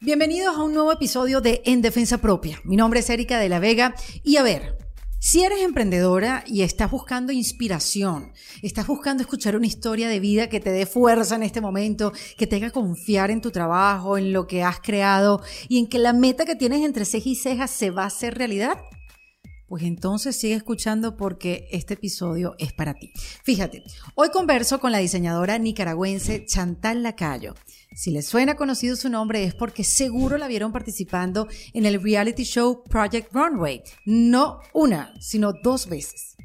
Bienvenidos a un nuevo episodio de En Defensa Propia. Mi nombre es Erika de la Vega y a ver, si eres emprendedora y estás buscando inspiración, estás buscando escuchar una historia de vida que te dé fuerza en este momento, que te haga confiar en tu trabajo, en lo que has creado y en que la meta que tienes entre ceja y ceja se va a hacer realidad, pues entonces sigue escuchando porque este episodio es para ti. Fíjate, hoy converso con la diseñadora nicaragüense Chantal Lacayo. Si les suena conocido su nombre es porque seguro la vieron participando en el reality show Project Runway. No una, sino dos veces.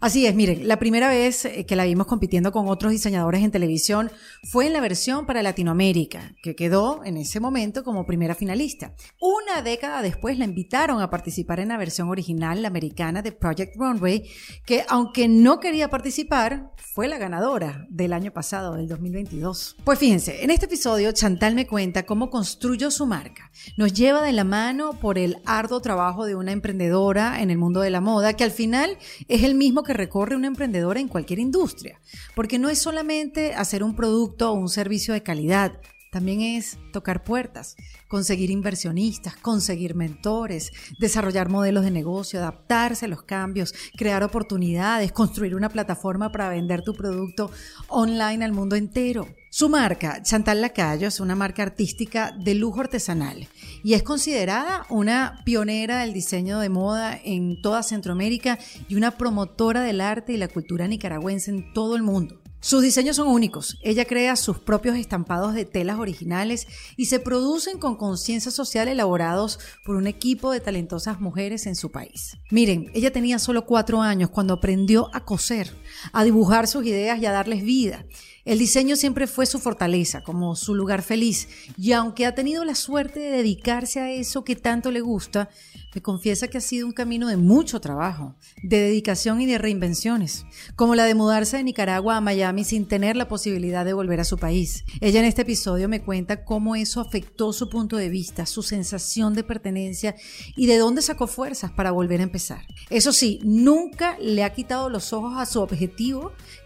Así es, miren, la primera vez eh, que la vimos compitiendo con otros diseñadores en televisión fue en la versión para Latinoamérica, que quedó en ese momento como primera finalista. Una década después la invitaron a participar en la versión original la americana de Project Runway, que aunque no quería participar, fue la ganadora del año pasado, del 2022. Pues fíjense, en este episodio Chantal me cuenta cómo construyó su marca. Nos lleva de la mano por el arduo trabajo de una emprendedora en el mundo de la moda, que al final es el mismo que recorre una emprendedora en cualquier industria, porque no es solamente hacer un producto o un servicio de calidad, también es tocar puertas, conseguir inversionistas, conseguir mentores, desarrollar modelos de negocio, adaptarse a los cambios, crear oportunidades, construir una plataforma para vender tu producto online al mundo entero. Su marca, Chantal Lacayo, es una marca artística de lujo artesanal y es considerada una pionera del diseño de moda en toda Centroamérica y una promotora del arte y la cultura nicaragüense en todo el mundo. Sus diseños son únicos. Ella crea sus propios estampados de telas originales y se producen con conciencia social elaborados por un equipo de talentosas mujeres en su país. Miren, ella tenía solo cuatro años cuando aprendió a coser, a dibujar sus ideas y a darles vida. El diseño siempre fue su fortaleza, como su lugar feliz, y aunque ha tenido la suerte de dedicarse a eso que tanto le gusta, me confiesa que ha sido un camino de mucho trabajo, de dedicación y de reinvenciones, como la de mudarse de Nicaragua a Miami sin tener la posibilidad de volver a su país. Ella en este episodio me cuenta cómo eso afectó su punto de vista, su sensación de pertenencia y de dónde sacó fuerzas para volver a empezar. Eso sí, nunca le ha quitado los ojos a su objetivo,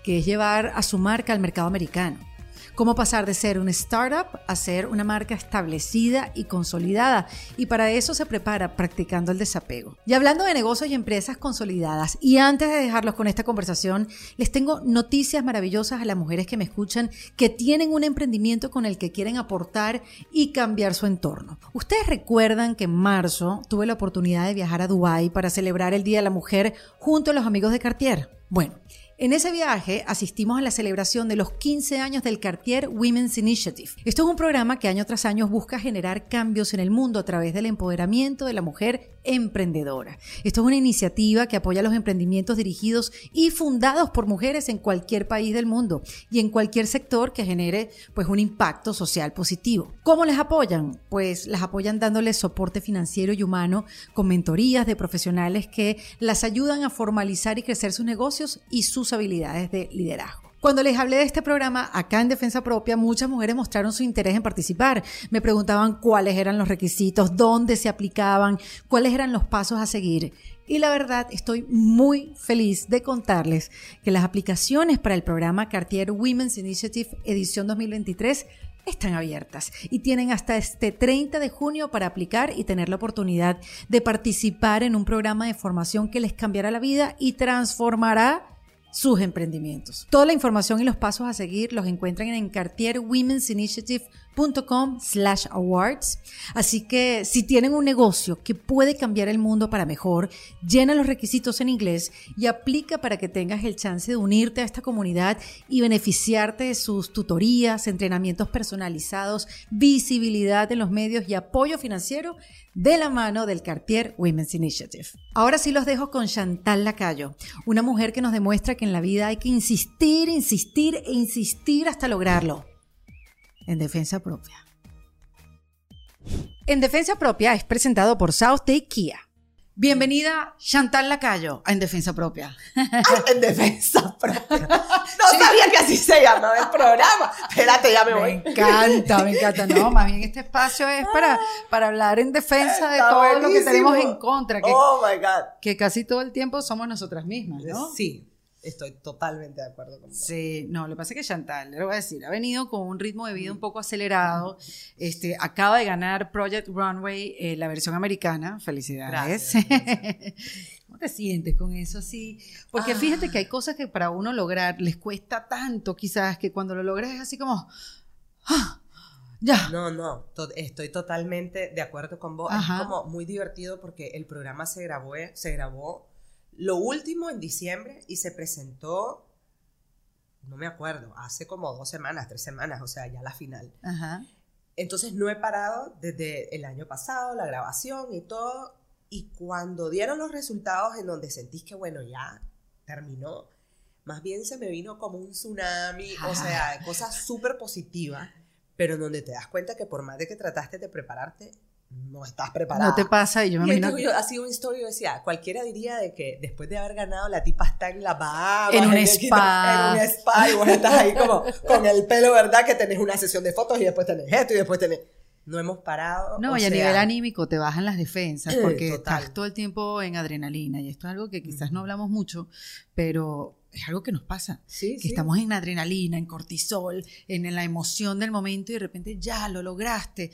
que es llevar a su marca al mercado americano. Cómo pasar de ser un startup a ser una marca establecida y consolidada. Y para eso se prepara practicando el desapego. Y hablando de negocios y empresas consolidadas, y antes de dejarlos con esta conversación, les tengo noticias maravillosas a las mujeres que me escuchan que tienen un emprendimiento con el que quieren aportar y cambiar su entorno. Ustedes recuerdan que en marzo tuve la oportunidad de viajar a Dubái para celebrar el Día de la Mujer junto a los amigos de Cartier. Bueno, en ese viaje asistimos a la celebración de los 15 años del Cartier Women's Initiative. Esto es un programa que año tras año busca generar cambios en el mundo a través del empoderamiento de la mujer emprendedora. Esto es una iniciativa que apoya los emprendimientos dirigidos y fundados por mujeres en cualquier país del mundo y en cualquier sector que genere pues un impacto social positivo. ¿Cómo les apoyan? Pues las apoyan dándoles soporte financiero y humano con mentorías de profesionales que las ayudan a formalizar y crecer sus negocios y sus habilidades de liderazgo. Cuando les hablé de este programa acá en Defensa Propia, muchas mujeres mostraron su interés en participar. Me preguntaban cuáles eran los requisitos, dónde se aplicaban, cuáles eran los pasos a seguir. Y la verdad, estoy muy feliz de contarles que las aplicaciones para el programa Cartier Women's Initiative Edición 2023 están abiertas y tienen hasta este 30 de junio para aplicar y tener la oportunidad de participar en un programa de formación que les cambiará la vida y transformará sus emprendimientos. Toda la información y los pasos a seguir los encuentran en cartierwomensinitiative.com slash awards. Así que si tienen un negocio que puede cambiar el mundo para mejor, llena los requisitos en inglés y aplica para que tengas el chance de unirte a esta comunidad y beneficiarte de sus tutorías, entrenamientos personalizados, visibilidad en los medios y apoyo financiero de la mano del Cartier Women's Initiative. Ahora sí los dejo con Chantal Lacayo, una mujer que nos demuestra que en la vida hay que insistir, insistir e insistir hasta lograrlo. En defensa propia. En defensa propia es presentado por South Day Kia. Bienvenida Chantal Lacayo a En Defensa Propia. en Defensa Propia. No sabía que así se llamaba el programa. Espérate, ya me, voy. Me encanta, me encanta. No, más bien este espacio es para, para hablar en defensa de todo lo que tenemos en contra. Que, oh my God. Que casi todo el tiempo somos nosotras mismas, ¿no? Sí. Estoy totalmente de acuerdo con vos. Sí, no, lo que pasa es que Chantal, le voy a decir, ha venido con un ritmo de vida un poco acelerado. Este, acaba de ganar Project Runway, eh, la versión americana. Felicidades. Gracias, gracias. ¿Cómo te sientes con eso así? Porque Ah. fíjate que hay cosas que para uno lograr les cuesta tanto, quizás, que cuando lo logras es así como. ¡ah! ya. No, no, to- estoy totalmente de acuerdo con vos. Ajá. Es como muy divertido porque el programa se grabó, se grabó lo último en diciembre y se presentó, no me acuerdo, hace como dos semanas, tres semanas, o sea, ya la final. Ajá. Entonces no he parado desde el año pasado, la grabación y todo. Y cuando dieron los resultados en donde sentís que, bueno, ya terminó, más bien se me vino como un tsunami, o sea, cosas súper positivas, pero en donde te das cuenta que por más de que trataste de prepararte, no estás preparada. No te pasa, y yo me Y imagino. yo, así un story yo decía, cualquiera diría de que después de haber ganado la tipa está en la Bahamas, En un spa. en un spa y vos estás ahí como con el pelo, ¿verdad? Que tenés una sesión de fotos y después tenés esto y después tenés... No hemos parado. No, y a sea, nivel anímico te bajan las defensas porque Total. estás todo el tiempo en adrenalina y esto es algo que quizás no hablamos mucho, pero es algo que nos pasa. Sí, Que sí. estamos en adrenalina, en cortisol, en, la emoción del momento y de repente ya lo lograste,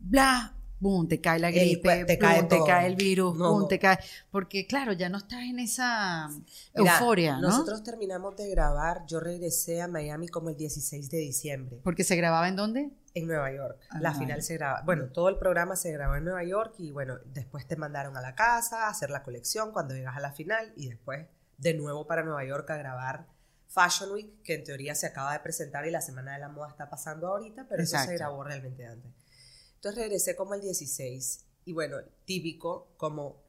bla, boom, te cae la gripe, te boom, cae te cae el virus, No, boom, no. te cae, porque claro, ya no estás en esa Mira, euforia, ¿no? Nosotros terminamos de grabar, yo regresé a Miami como el 16 de diciembre, Porque se grababa en dónde? en Nueva York. La Ajá. final se graba, bueno, todo el programa se grabó en Nueva York y bueno, después te mandaron a la casa a hacer la colección cuando llegas a la final y después de nuevo para Nueva York a grabar Fashion Week, que en teoría se acaba de presentar y la Semana de la Moda está pasando ahorita, pero eso se grabó realmente antes. Entonces regresé como el 16 y bueno, típico, como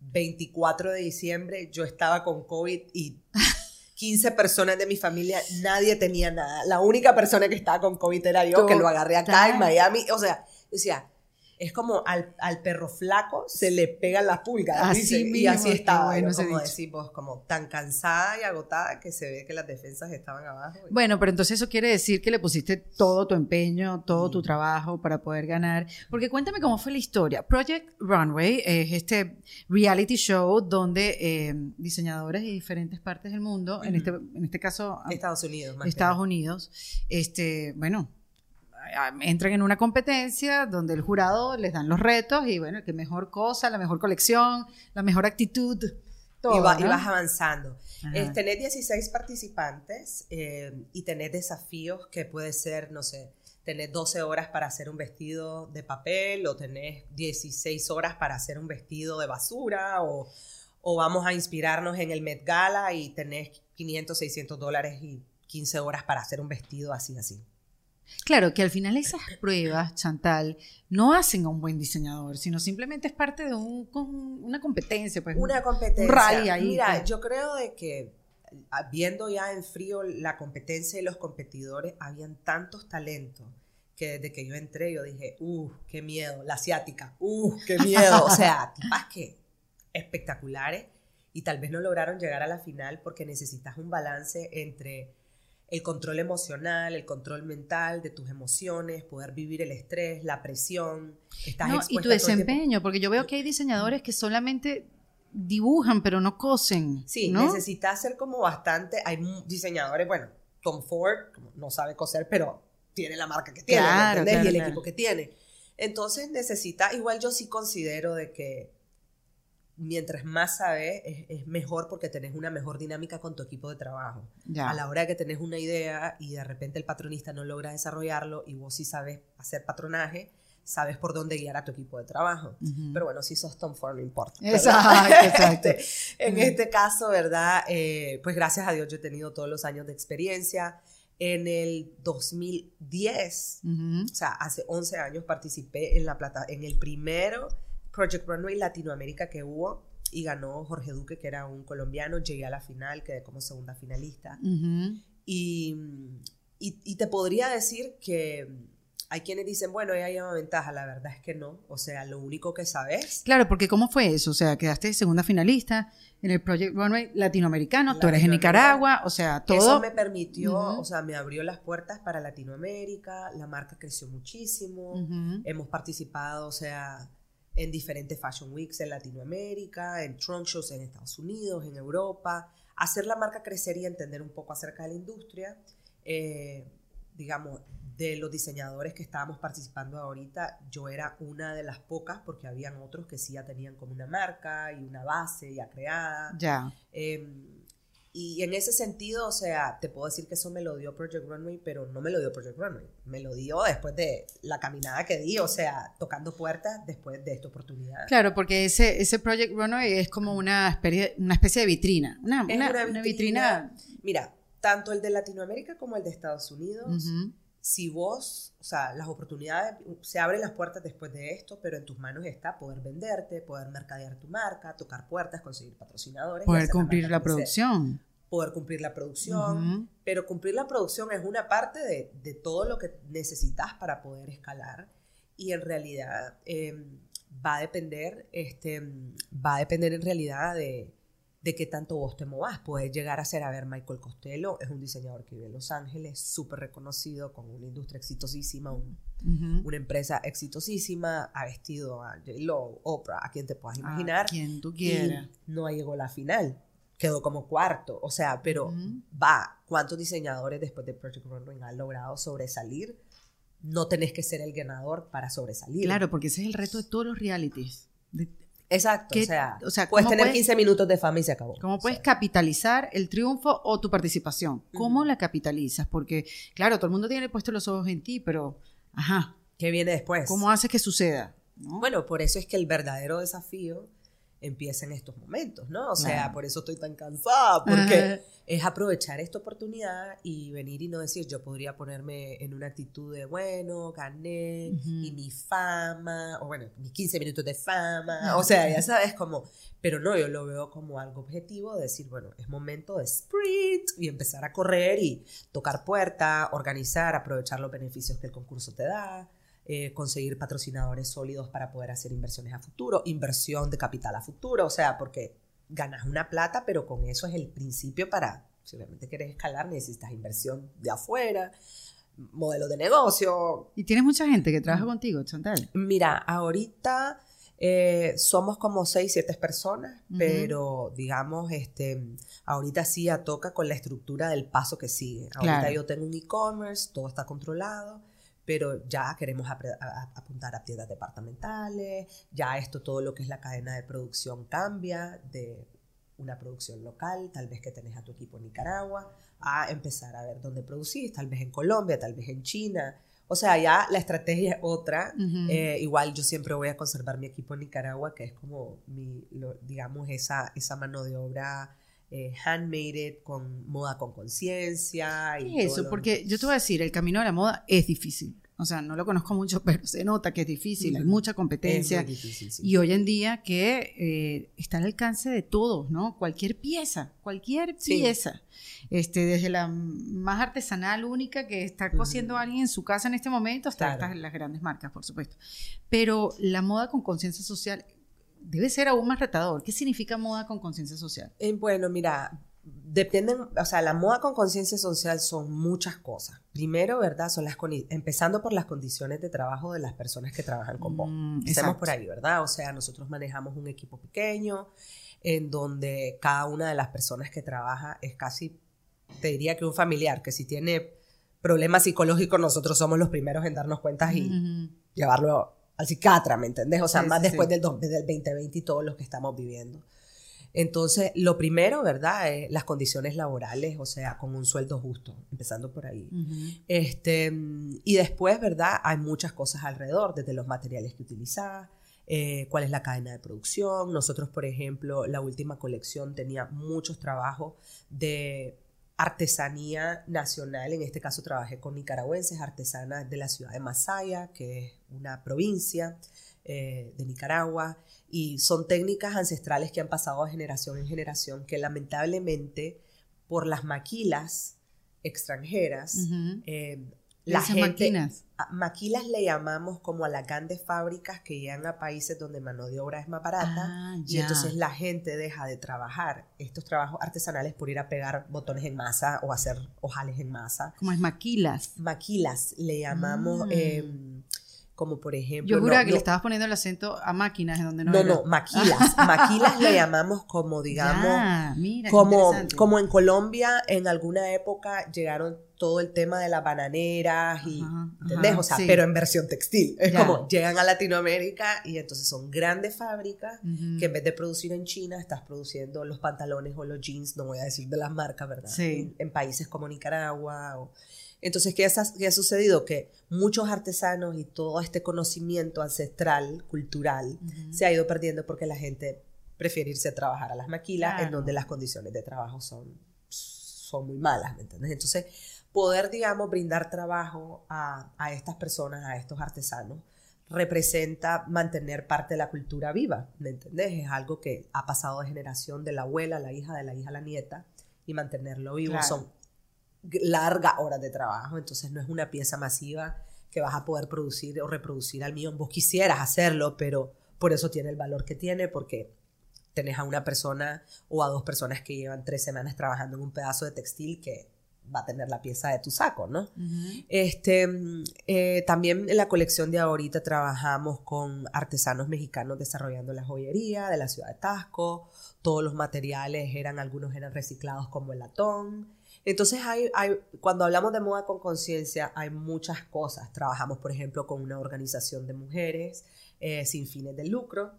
24 de diciembre yo estaba con COVID y 15 personas de mi familia, nadie tenía nada. La única persona que estaba con COVID era yo, que lo agarré acá en. Miami. O sea, decía, es como al, al perro flaco se le pegan las pulgas. Así dice, y así estaba, bueno ese como decimos, como tan cansada y agotada que se ve que las defensas estaban abajo. y- Bueno, pero entonces eso quiere decir que le pusiste todo tu empeño, todo tu Mm. trabajo para poder ganar. Porque cuéntame cómo fue la historia. Project Runway es este reality show donde eh, diseñadores de diferentes partes del mundo, en, este, en este caso a- Estados Unidos, más Estados. Unidos, este, bueno, entran en una competencia donde el jurado les dan los retos y bueno, qué mejor cosa, la mejor colección, la mejor actitud. Todo, y, va- y ¿no? vas avanzando. Eh, tenés 16 participantes eh, y tenés desafíos que puede ser, no sé, tenés 12 horas para hacer un vestido de papel o tenés 16 horas para hacer un vestido de basura o, o vamos a inspirarnos en el Met Gala y tenés 500, 600 dólares y 15 horas para hacer un vestido así, así. Claro, que al final esas pruebas, Chantal, no hacen a un buen diseñador, sino simplemente es parte de un- una competencia. Pues, Una competencia. un rally ahí, Mira, pues. yo creo de que ah, viendo ya en frío la competencia y los competidores, habían tantos talentos que desde que yo entré yo dije, uh, qué miedo, la asiática, uh, qué miedo. O sea, tipas que espectaculares y tal vez no lograron llegar a la final porque necesitas un balance entre el control emocional, el control mental de tus emociones, poder vivir el estrés, la presión. Estás No, y tu desempeño, porque yo veo que hay diseñadores que solamente dibujan, pero no cosen. Sí, ¿no? necesitas ser como bastante. Hay diseñadores, bueno, Tom Ford no sabe coser, pero tiene la marca que tiene, ¿me Claro, entendés? claro, y el claro. equipo que tiene. Entonces necesita, igual yo sí considero de que mientras más sabes, es, es mejor porque tenés una mejor dinámica con tu equipo de trabajo. Ya. A la hora que tenés una idea y de repente el patronista no logra desarrollarlo y vos sí sabes hacer patronaje, sabes por dónde guiar a tu equipo de trabajo. Pero bueno, si sos Tom Ford no importa. Exacto, ¿verdad? exacto. Este, en Mm. este caso, ¿verdad? Eh, pues gracias a Dios yo he tenido todos los años de experiencia. En el 2010, Ujú. o sea, hace 11 años participé en la plata, en el primero Project Runway Latinoamérica que hubo y ganó Jorge Duque, que era un colombiano. Llegué a la final, quedé como segunda finalista. Ujú. Y, y, y te podría decir que hay quienes dicen, bueno, ella lleva ventaja. La verdad es que no. O sea, lo único que sabes Claro, porque ¿cómo fue eso? O sea, quedaste segunda finalista en el Project Runway latinoamericano, tú eres en. Nicaragua, o sea, Eso todo. me permitió, Ujú. o sea, me abrió las puertas para Latinoamérica, la marca creció muchísimo, Ujú. hemos participado, o sea, en diferentes Fashion Weeks en Latinoamérica, en trunk shows en Estados Unidos, en Europa, hacer la marca crecer y entender un poco acerca de la industria. Eh, digamos, de los diseñadores que estábamos participando ahorita, yo era una de las pocas porque habían otros que sí ya tenían como una marca y una base ya creada. Ya. Em, y en ese sentido, o sea, te puedo decir que eso me lo dio Project Runway, pero no me lo dio Project Runway. Me lo dio después de la caminada que di, o sea, tocando puertas después de esta oportunidad. Claro, porque ese, ese Project Runway es como una especie, una especie de vitrina. Una, una, vitrina, Mira, tanto el de Latinoamérica como el de Estados Unidos, si vos, o sea, las oportunidades, se abren las puertas después de esto, pero en tus manos está poder venderte, poder mercadear tu marca, tocar puertas, conseguir patrocinadores. Poder cumplir la, producción. Poder cumplir la producción, pero cumplir la producción es una parte de, de, todo lo que necesitas para poder escalar y en realidad em, va a depender, este, va a depender en realidad de de qué tanto vos te movas. Puedes llegar a ser, a ver, Michael Costello es un diseñador que vive en Los Ángeles, súper reconocido, con una industria exitosísima, una empresa exitosísima, ha vestido a J-Lo, Oprah, a quien te puedas imaginar. A quien tú quieras. no llegó a la final, quedó como cuarto, o sea, pero va, ¿cuántos diseñadores después de Project Runway han logrado sobresalir? No tenés que ser el ganador para sobresalir. Claro, porque ese es el reto de todos los realities. Exacto, o sea, puedes tener 15 minutos de fama y se acabó. ¿Cómo puedes capitalizar el triunfo o tu participación? ¿Cómo la capitalizas? Porque, claro, todo el mundo tiene puesto los ojos en ti, pero, ajá. ¿Qué viene después? ¿Cómo haces que suceda? Bueno, por eso es que el verdadero desafío empieza en estos momentos, ¿no? O sea, por eso estoy tan cansada, porque es aprovechar esta oportunidad y venir y no decir, yo podría ponerme en una actitud de, bueno, gané, y mi fama, o bueno, mis 15 minutos de fama, o sea, ya sabes, como, pero no, yo lo veo como algo objetivo, decir, bueno, es momento de sprint y empezar a correr y tocar puerta, organizar, aprovechar los beneficios que el concurso te da. Eh, conseguir patrocinadores sólidos para poder hacer inversiones a futuro, inversión de capital a futuro, o sea, porque ganas una plata, pero con eso es el principio para, si realmente quieres escalar, necesitas inversión de afuera, modelo de negocio. ¿Y tienes mucha gente que trabaja contigo, Chantal? Mira, ahorita eh, somos como seis, siete personas, pero digamos, este, ahorita sí ya toca con la estructura del paso que sigue. Ahorita yo tengo un e-commerce, todo está controlado pero ya queremos apuntar a tiendas departamentales, ya esto, todo lo que es la cadena de producción cambia de una producción local, tal vez que tenés a tu equipo en Nicaragua, a empezar a ver dónde producís, tal vez en Colombia, tal vez en China. O sea, ya la estrategia es otra. Eh, igual yo siempre voy a conservar mi equipo en Nicaragua, que es como mi, digamos, esa, esa mano de obra eh, handmade, con moda con conciencia. Eso, porque yo te voy a decir, el camino de la moda es difícil. O sea, no lo conozco mucho, pero se nota que es difícil, hay mucha competencia. Y hoy en día que eh, está al alcance de todos, ¿no? Cualquier pieza, cualquier pieza. Este, desde la más artesanal, única, que está cosiendo alguien en su casa en este momento, hasta las grandes marcas, por supuesto. Pero la moda con conciencia social debe ser aún más retador. ¿Qué significa moda con conciencia social? Eh, bueno, mira, dependen, o sea, la moda con conciencia social son muchas cosas. Primero, ¿verdad? Son las empezando por las condiciones de trabajo de las personas que trabajan con vos. Mm, Empecemos por ahí, ¿verdad? O sea, nosotros manejamos un equipo pequeño en donde cada una de las personas que trabaja es casi, te diría que un familiar, que si tiene problemas psicológicos, nosotros somos los primeros en darnos cuenta y llevarlo al psiquiatra, ¿me entendés? O sea, más después Del, del 2020 y todos los que estamos viviendo. Entonces, lo primero, ¿verdad? Es las condiciones laborales, o sea, con un sueldo justo, empezando por ahí. este, y después, ¿verdad? Hay muchas cosas alrededor, desde los materiales que utilizas, eh, cuál es la cadena de producción. Nosotros, por ejemplo, la última colección tenía muchos trabajos de artesanía nacional, en este caso trabajé con nicaragüenses, artesanas de la ciudad de Masaya, que es una provincia eh, de Nicaragua, y son técnicas ancestrales que han pasado de generación en generación, que lamentablemente por las maquilas extranjeras, la maquilas? Maquilas le llamamos como a las grandes fábricas que llegan a países donde mano de obra es más barata ah, y entonces la gente deja de trabajar estos trabajos artesanales por ir a pegar botones en masa o hacer ojales en masa. ¿Cómo es maquilas? Maquilas le llamamos. Mm. Em, como por ejemplo... Yo juraba no- que no- le estabas poniendo el acento a máquinas en donde no No, era. no, maquilas. Maquilas le llamamos como, digamos, Ya, mira, como, como en Colombia en alguna época llegaron todo el tema de las bananeras y, Ajá, ¿entendés? ajá, o sea, sí. pero en versión textil. Es Ya. como llegan a Latinoamérica y entonces son grandes fábricas que en vez de producir en China, estás produciendo los pantalones o los jeans, no voy a decir de las marcas, ¿verdad? Sí. En, en países como Nicaragua. o- Entonces, ¿qué, has- qué ha sucedido? Que muchos artesanos y todo este conocimiento ancestral, cultural, se ha ido perdiendo porque la gente prefiere irse a trabajar a las maquilas, en donde las condiciones de trabajo son, son muy malas, ¿me entiendes? Entonces, poder, digamos, brindar trabajo a, a estas personas, a estos artesanos, representa mantener parte de la cultura viva, ¿me entendés? Es algo que ha pasado de generación de la abuela a la hija, de la hija a la nieta, y mantenerlo vivo Claro. son largas horas de trabajo, entonces no es una pieza masiva que vas a poder producir o reproducir al millón. Vos quisieras hacerlo, pero por eso tiene el valor que tiene, porque tenés a una persona o a dos personas que llevan tres semanas trabajando en un pedazo de textil que va a tener la pieza de tu saco, ¿no? Ujú. Este, mm, eh, también en la colección de ahorita trabajamos con artesanos mexicanos desarrollando la joyería de la ciudad de Tasco. Todos los materiales eran, algunos eran reciclados como el latón. Entonces, hay, hay, cuando hablamos de moda con conciencia, hay muchas cosas. Trabajamos, por ejemplo, con una organización de mujeres eh, sin fines de lucro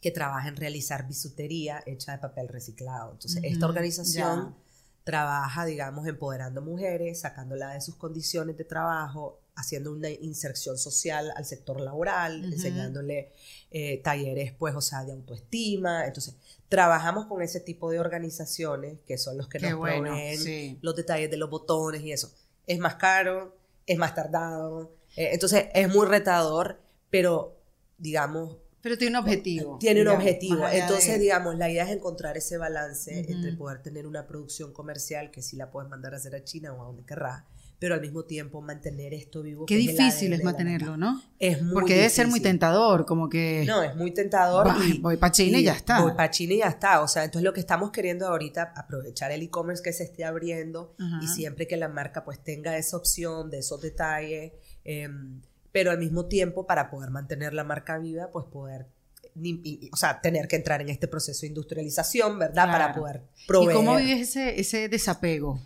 que trabaja en realizar bisutería hecha de papel reciclado. Entonces, esta organización ya. trabaja, digamos, empoderando mujeres, sacándola de sus condiciones de trabajo, haciendo una inserción social al sector laboral, enseñándole eh, talleres, pues, o sea, de autoestima. Entonces, trabajamos con ese tipo de organizaciones que son los que Qué nos bueno, proveen sí. los detalles de los botones y eso. Es más caro, es más tardado, eh, entonces es muy retador, pero, digamos, Pero tiene un objetivo. tiene un objetivo. Entonces, de- digamos, la idea es encontrar ese balance entre poder tener una producción comercial que sí la puedes mandar a hacer a China o a donde querrás, pero al mismo tiempo mantener esto vivo. Qué difícil es mantenerlo. ¿no? Es muy Porque debe ser muy tentador, como que... No, es muy tentador. Va, y, voy pa' China y ya está. Voy para China y ya está. O sea, entonces lo que estamos queriendo ahorita, aprovechar el e-commerce que se esté abriendo y siempre que la marca pues tenga esa opción de esos detalles, em, pero al mismo tiempo para poder mantener la marca viva, pues poder, ni- y- y- o sea, tener que entrar en este proceso de industrialización, ¿verdad? Para poder ¿Y proveer. cómo vives ese, ese desapego?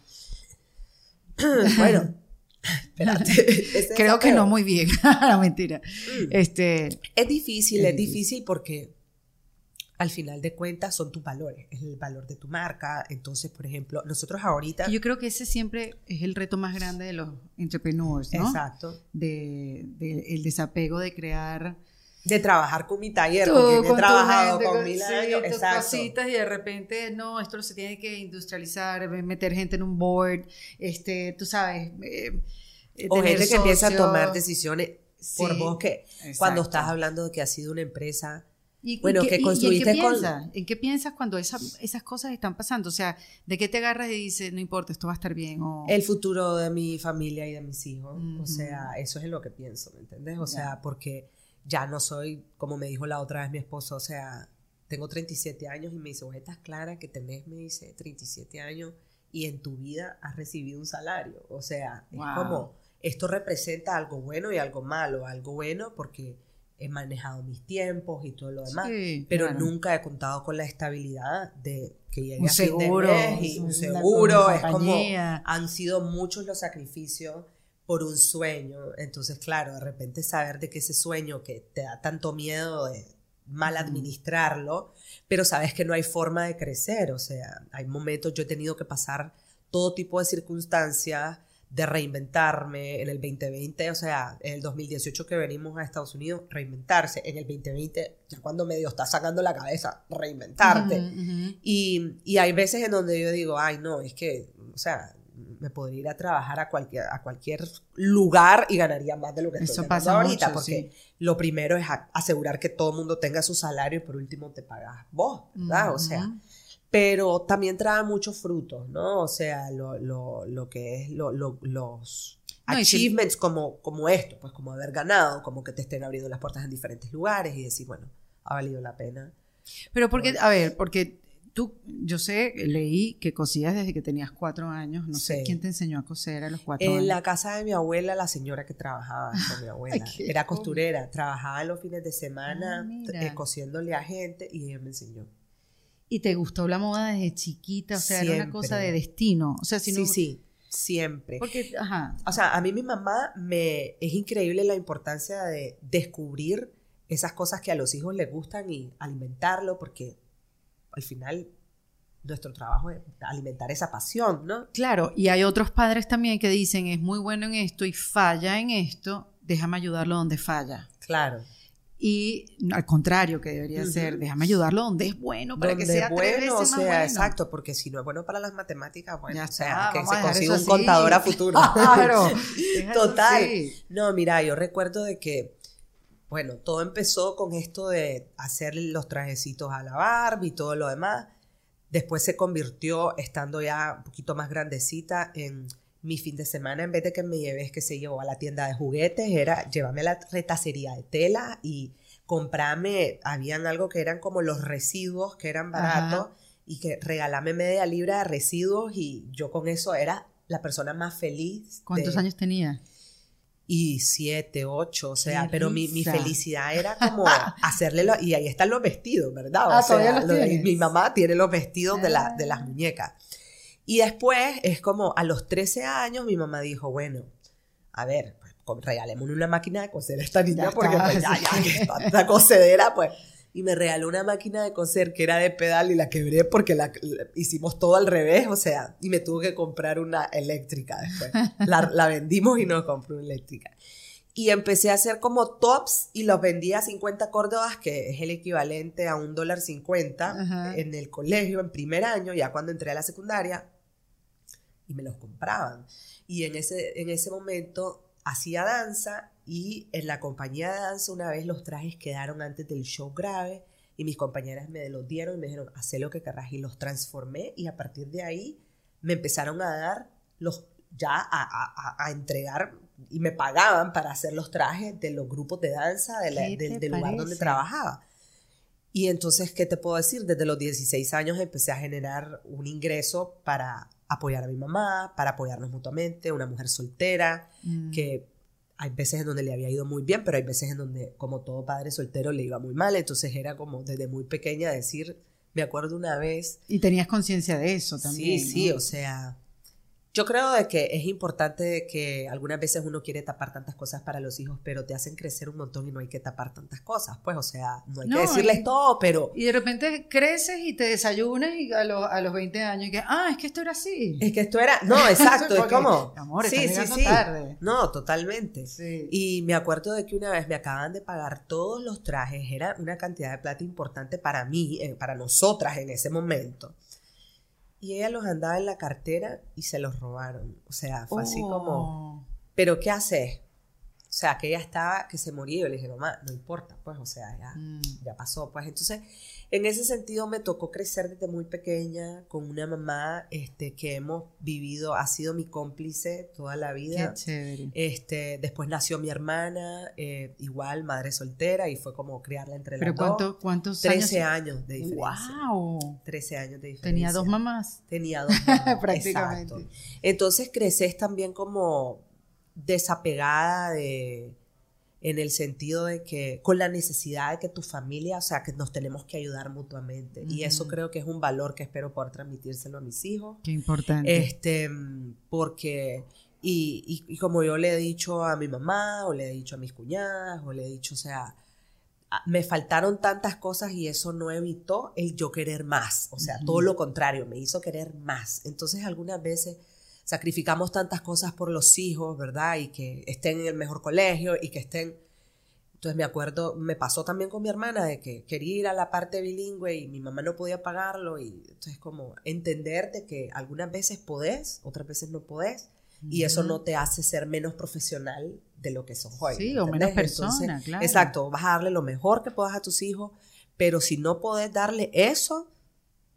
bueno, espérate. Ese Creo que no muy bien. no, mentira. Mm. Este, Es difícil, Es es difícil porque al final de cuentas son tus valores, es el valor de tu marca. Entonces, por ejemplo, nosotros ahorita... yo creo que ese siempre es el reto más grande de los entrepreneurs, ¿no? Exacto. De, de- el desapego de crear De trabajar con mi taller, tú porque con he trabajado gente, con con- mil sí, años. Exacto. cositas y de repente no esto se tiene que industrializar meter gente en un board este tú sabes eh, eh, O gente que empieza a tomar decisiones por Sí, vos que exacto. cuando estás hablando de que ha sido una empresa Y- y Bueno, qué- que y- y construiste ¿en qué con- piensas? ¿En qué piensas cuando esa- esas cosas están pasando? O sea, ¿de qué te agarras y dices, no importa, esto va a estar bien? O, el futuro de mi familia y de mis hijos. O sea, eso es en lo que pienso, ¿me entiendes? O Ya. sea, porque ya no soy, como me dijo la otra vez mi esposo, o sea, tengo 37 años y me dice, vos estás clara que tenés, me dice, 37 años y en tu vida has recibido un salario. O sea, es Wow. como, esto representa algo bueno y algo malo. Algo bueno porque he manejado mis tiempos y todo lo demás. Sí, pero claro. nunca he contado con la estabilidad de que llegue un a fin de seguro, mes y un seguro. Es como, han sido muchos los sacrificios por un sueño. Entonces, claro, de repente saber de que ese sueño que te da tanto miedo de mal administrarlo, pero sabes que no hay forma de crecer. O sea, hay momentos, yo he tenido que pasar todo tipo de circunstancias de reinventarme en el 2020, o sea, en el 2018 que venimos a Estados Unidos, reinventarse. En el 2020, ya cuando medio está sacando la cabeza, reinventarte. Y, y hay veces en donde yo digo, ay, no, es que, o sea, me podría ir a trabajar a cualquier, a cualquier lugar y ganaría más de lo que Eso estoy pasa ahorita, mucho, porque sí. lo primero es asegurar que todo el mundo tenga su salario y por último te pagas vos, ¿verdad? O sea, pero también trae muchos frutos, ¿no? O sea, lo, lo, lo que es lo- lo- los No, y si- achievements como, como esto, pues como haber ganado, como que te estén abriendo las puertas en diferentes lugares y decir, bueno, ha valido la pena. Pero porque, a ver, porque tú, yo sé, leí que cosías desde que tenías cuatro años. No sé Sí. quién te enseñó a coser a los cuatro En años. la casa de mi abuela, la señora que trabajaba con mi abuela, era cool. costurera, trabajaba los fines de semana Ah, eh, cosiéndole a gente y ella me enseñó. Y te gustó la moda desde chiquita, o sea, era una Siempre. cosa de destino. O sea, si sí, no. sí, siempre. Porque, ajá. O sea, a mí mi mamá me es increíble la importancia de descubrir esas cosas que a los hijos les gustan y alimentarlo, porque al final nuestro trabajo es alimentar esa pasión, ¿no? Claro, y hay otros padres también que dicen es muy bueno en esto y falla en esto, déjame ayudarlo donde falla. Claro. Y al contrario, que debería Ujú. ser, déjame ayudarlo donde es bueno para que Donde sea tres bueno, o veces sea, más bueno. exacto, porque si no es bueno para las matemáticas, bueno, Ya o sea, está, que se consiga un contador así. a futuro. Claro. Total. No, mira, yo recuerdo de que, bueno, todo empezó con esto de hacer los trajecitos a la Barbie y todo lo demás. Después se convirtió, estando ya un poquito más grandecita, en mi fin de semana, en vez de que me lleves, que se llevó a la tienda de juguetes, era llevarme a la retacería de tela y comprarme, habían algo que eran como los residuos, que eran baratos, y que regalame media libra de residuos y yo con eso era la persona más feliz. ¿Cuántos de- años tenía? Y siete, ocho, o sea, pero mi, mi felicidad era como hacerle, lo- y ahí están los vestidos, ¿verdad? O Ah, sea, los mi mamá tiene los vestidos de, la, de las Ah. muñecas. Y después es como a los 13 años mi mamá dijo, bueno, a ver, pues, regalémosle una máquina de coser a esta niña Ya porque está, pues, ya, ya, que es tanta cosedera, pues. Y me regaló una máquina de coser que era de pedal y la quebré porque la, la- hicimos todo al revés, o sea, y me tuve que comprar una eléctrica después. La, la vendimos y nos compró una eléctrica. Y empecé a hacer como tops y los vendía a 50 córdobas, que es el equivalente a un dólar 50 Ajá. en el colegio en primer año, ya cuando entré a la secundaria, y me los compraban. Y en ese, en ese momento hacía danza y en la compañía de danza una vez los trajes quedaron antes del show grave y mis compañeras me los dieron y me dijeron, haz lo que querrás y los transformé y a partir de ahí me empezaron a dar los ya a, a- a- entregar y me pagaban para hacer los trajes de los grupos de danza de la- ¿Qué del, lugar donde trabajaba. Y entonces, ¿qué te puedo decir? Desde los 16 años empecé a generar un ingreso para apoyar a mi mamá, para apoyarnos mutuamente, una mujer soltera, Mm. que hay veces en donde le había ido muy bien, pero hay veces en donde, como todo padre soltero, le iba muy mal. Entonces era como desde muy pequeña decir, me acuerdo una vez, Y tenías conciencia de eso también. sí, sí, ¿no? o sea, yo creo de que es importante que algunas veces uno quiere tapar tantas cosas para los hijos, pero te hacen crecer un montón y no hay que tapar tantas cosas. Pues, o sea, no hay No, que decirles y- todo, pero Y de repente creces y te desayunas y a, los- a los 20 años y que, ah, es que esto era así. es que esto era, no, exacto, es como, Amor, sí, sí, sí, tarde. no, totalmente. Sí. Y me acuerdo de que una vez me acaban de pagar todos los trajes, era una cantidad de plata importante para mí, eh, para nosotras en ese momento. Y ella los andaba en la cartera y se los robaron. O sea, fue así como, Oh. ¿pero qué haces? O sea, que ella estaba, que se moría. Yo le dije, mamá, no importa, pues, o sea, ya, Mm. ya pasó. Pues entonces, en ese sentido me tocó crecer desde muy pequeña con una mamá este, que hemos vivido, ha sido mi cómplice toda la vida. Qué chévere. Este, después nació mi hermana, eh, igual madre soltera, y fue como criarla entre Pero las ¿cuánto, dos. ¿cuántos 13 años? años de diferencia. ¡Wow! 13 años de diferencia. Tenía dos mamás. Tenía dos mamás, Prácticamente. exacto. Entonces creces también como desapegada de en el sentido de que con la necesidad de que tu familia, o sea, que nos tenemos que ayudar mutuamente. Y eso creo que es un valor que espero poder transmitírselo a mis hijos. Qué importante. Este, porque, y, y- y como yo le he dicho a mi mamá, o le he dicho a mis cuñadas, o le he dicho, o sea, me faltaron tantas cosas y eso no evitó el yo querer más. O sea, Ujú. todo lo contrario, me hizo querer más. Entonces, algunas veces sacrificamos tantas cosas por los hijos, ¿verdad? Y que estén en el mejor colegio y que estén... Entonces me acuerdo, me pasó también con mi hermana de que quería ir a la parte bilingüe y mi mamá no podía pagarlo y entonces como entender de que algunas veces podés, otras veces no podés y eso no te hace ser menos profesional de lo que sos hoy. Sí, ¿me o menos persona, claro. Exacto, vas a darle lo mejor que puedas a tus hijos, pero si no podés darle eso,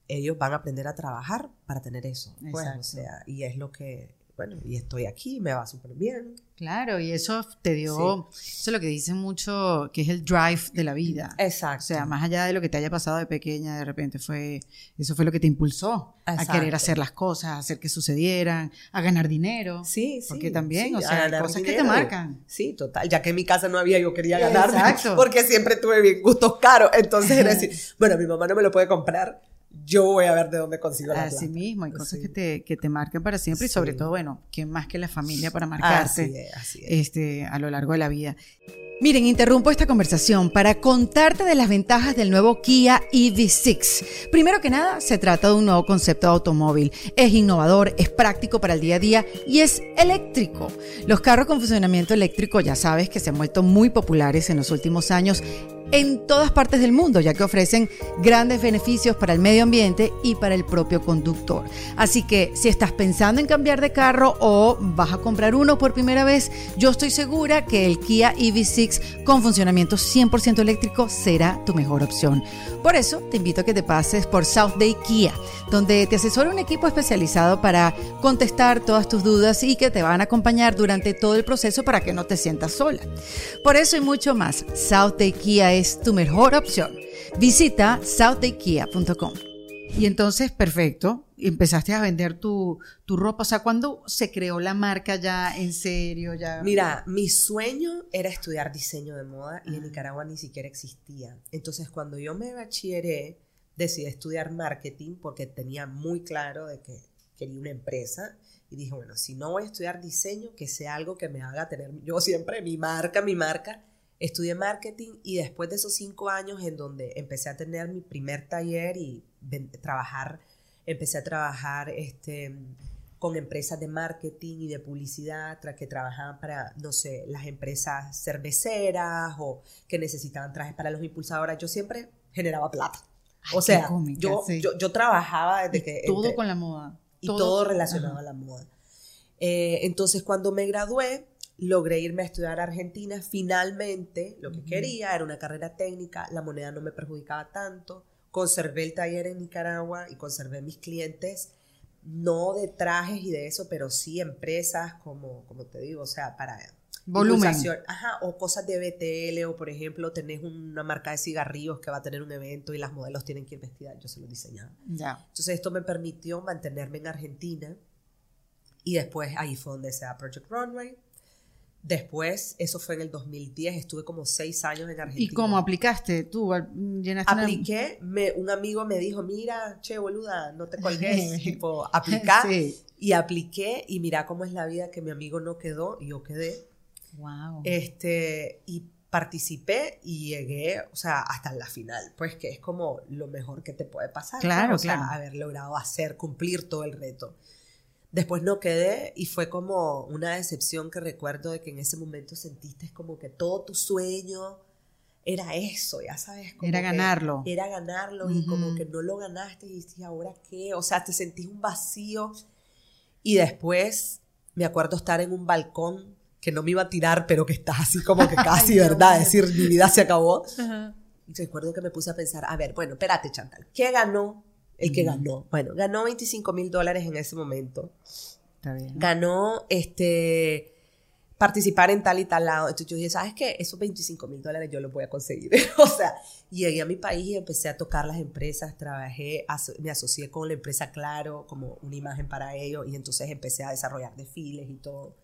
ellos van a aprender a trabajar para tener eso. Pues, Exacto. o sea, y es lo que bueno, y estoy aquí, me va súper bien. Claro, y eso te dio, eso es lo que dicen mucho, que es el drive de la vida. Exacto. O sea, más allá de lo que te haya pasado de pequeña, de repente fue, eso fue lo que te impulsó a querer hacer las cosas, a hacer que sucedieran, a ganar dinero. Sí, sí. Porque también, o sea, cosas que te marcan. Sí, total. Ya que en mi casa no había, yo quería ganar. Exacto. Porque siempre tuve bien gustos caros. Entonces era decir, bueno, mi mamá no me lo puede comprar, yo voy a ver de dónde consigo la Así mismo, hay cosas que, te, que te marcan para siempre y sobre todo, bueno, ¿quién más que la familia para marcarte Este, a lo largo de la vida? Miren, interrumpo esta conversación para contarte de las ventajas del nuevo Kia EV6. Primero que nada, se trata de un nuevo concepto de automóvil. Es innovador, es práctico para el día a día y es eléctrico. Los carros con funcionamiento eléctrico ya sabes que se han vuelto muy populares en los últimos años en todas partes del mundo, ya que ofrecen grandes beneficios para el medio ambiente y para el propio conductor. Así que si estás pensando en cambiar de carro o vas a comprar uno por primera vez, yo estoy segura que el Kia EV6 con funcionamiento 100% eléctrico será tu mejor opción. Por eso te invito a que te pases por South Day Kia, donde te asesora un equipo especializado para contestar todas tus dudas y que te van a acompañar durante todo el proceso para que no te sientas sola. Por eso y mucho más, South Day Kia es tu mejor opción. Visita southdaykia.com. Y entonces, perfecto, empezaste a vender tu, ropa. O sea, ¿cuándo se creó la marca ya en serio? Ya? Mira, mi sueño era estudiar diseño de moda y en Nicaragua ni siquiera existía. Entonces, cuando yo me bachilleré, decidí estudiar marketing porque tenía muy claro de que quería una empresa. Y dije, bueno, si no voy a estudiar diseño, que sea algo que me haga tener yo siempre mi marca, mi marca. Estudié marketing y después de esos cinco años en donde empecé a tener mi primer taller y trabajar, empecé a trabajar este, con empresas de marketing y de publicidad que trabajaban para, no sé, las empresas cerveceras o que necesitaban trajes para los impulsadores. Yo siempre generaba plata. o sea, yo, yo, trabajaba desde que... Todo con la moda. Y todo, relacionado a la moda. Eh, entonces, cuando me gradué, logré irme a estudiar a Argentina. Finalmente, lo que quería era una carrera técnica, la moneda no me perjudicaba tanto. Conservé el taller en Nicaragua y conservé mis clientes, no de trajes y de eso, pero sí empresas como, como te digo, o sea, para volumen. Ajá, o cosas de BTL, o por ejemplo, tenés una marca de cigarrillos que va a tener un evento y las modelos tienen que ir vestidas, yo se lo diseñaba. Ya. Entonces esto me permitió mantenerme en Argentina y después ahí fue donde se da Project Runway Después, eso fue en el 2010, estuve como seis años en Argentina. ¿Y cómo aplicaste? ¿Tú llenaste Apliqué, me, un amigo me dijo, mira, che, boluda, no te colgues, tipo, aplicar. Y apliqué y mira cómo es la vida que mi amigo no quedó y yo quedé. Wow. Este, y participé y llegué, o sea, hasta la final, pues que es como lo mejor que te puede pasar. Claro, o sea, haber logrado hacer, cumplir todo el reto. Después no quedé y fue como una decepción que recuerdo de que en ese momento sentiste como que todo tu sueño era eso, ya sabes. era ganarlo. Era ganarlo y como que no lo ganaste y dices, ¿ahora qué? O sea, te sentís un vacío. Y después me acuerdo estar en un balcón que no me iba a tirar, pero que estás así como que casi, ¿verdad? decir, mi vida se acabó. Y recuerdo que me puse a pensar, a ver, bueno, espérate, Chantal, ¿qué ganó el que ganó. Bueno, ganó 25 mil dólares en ese momento. Está bien. Ganó este participar en tal y tal lado. Entonces yo dije, ¿sabes qué? Esos 25 mil dólares yo los voy a conseguir. o sea, llegué a mi país y empecé a tocar las empresas, trabajé, me asocié con la empresa Claro como una imagen para ellos y entonces empecé a desarrollar desfiles y todo.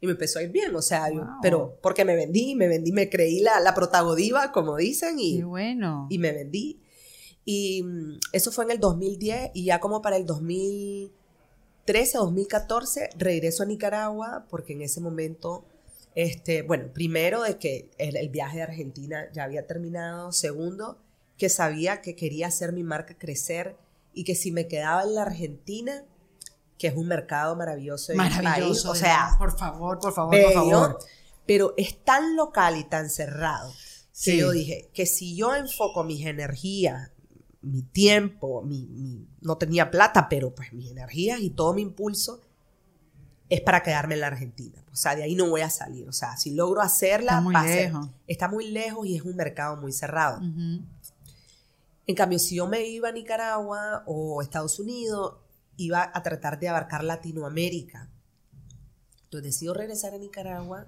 Y me empezó a ir bien, o sea, pero porque me vendí, me vendí, me creí la, la protagodiva, como dicen, y, Qué bueno. y me vendí. Y mm, eso fue en el 2010 y ya como para el 2013, 2014 regreso a Nicaragua porque en ese momento, este, bueno, primero de que el, viaje de Argentina ya había terminado, segundo, que sabía que quería hacer mi marca crecer y que si me quedaba en la Argentina, que es un mercado maravilloso, maravilloso, o sea, por favor, por favor, por favor. Pero es tan local y tan cerrado que yo dije que si yo enfoco mis energías mi tiempo, mi, no tenía plata, pero pues mis energías y todo mi impulso es para quedarme en la Argentina. O sea, de ahí no voy a salir. O sea, si logro hacerla, está muy lejos. está muy lejos y es un mercado muy cerrado. En cambio, si yo me iba a Nicaragua o Estados Unidos, iba a tratar de abarcar Latinoamérica. Entonces decido regresar a Nicaragua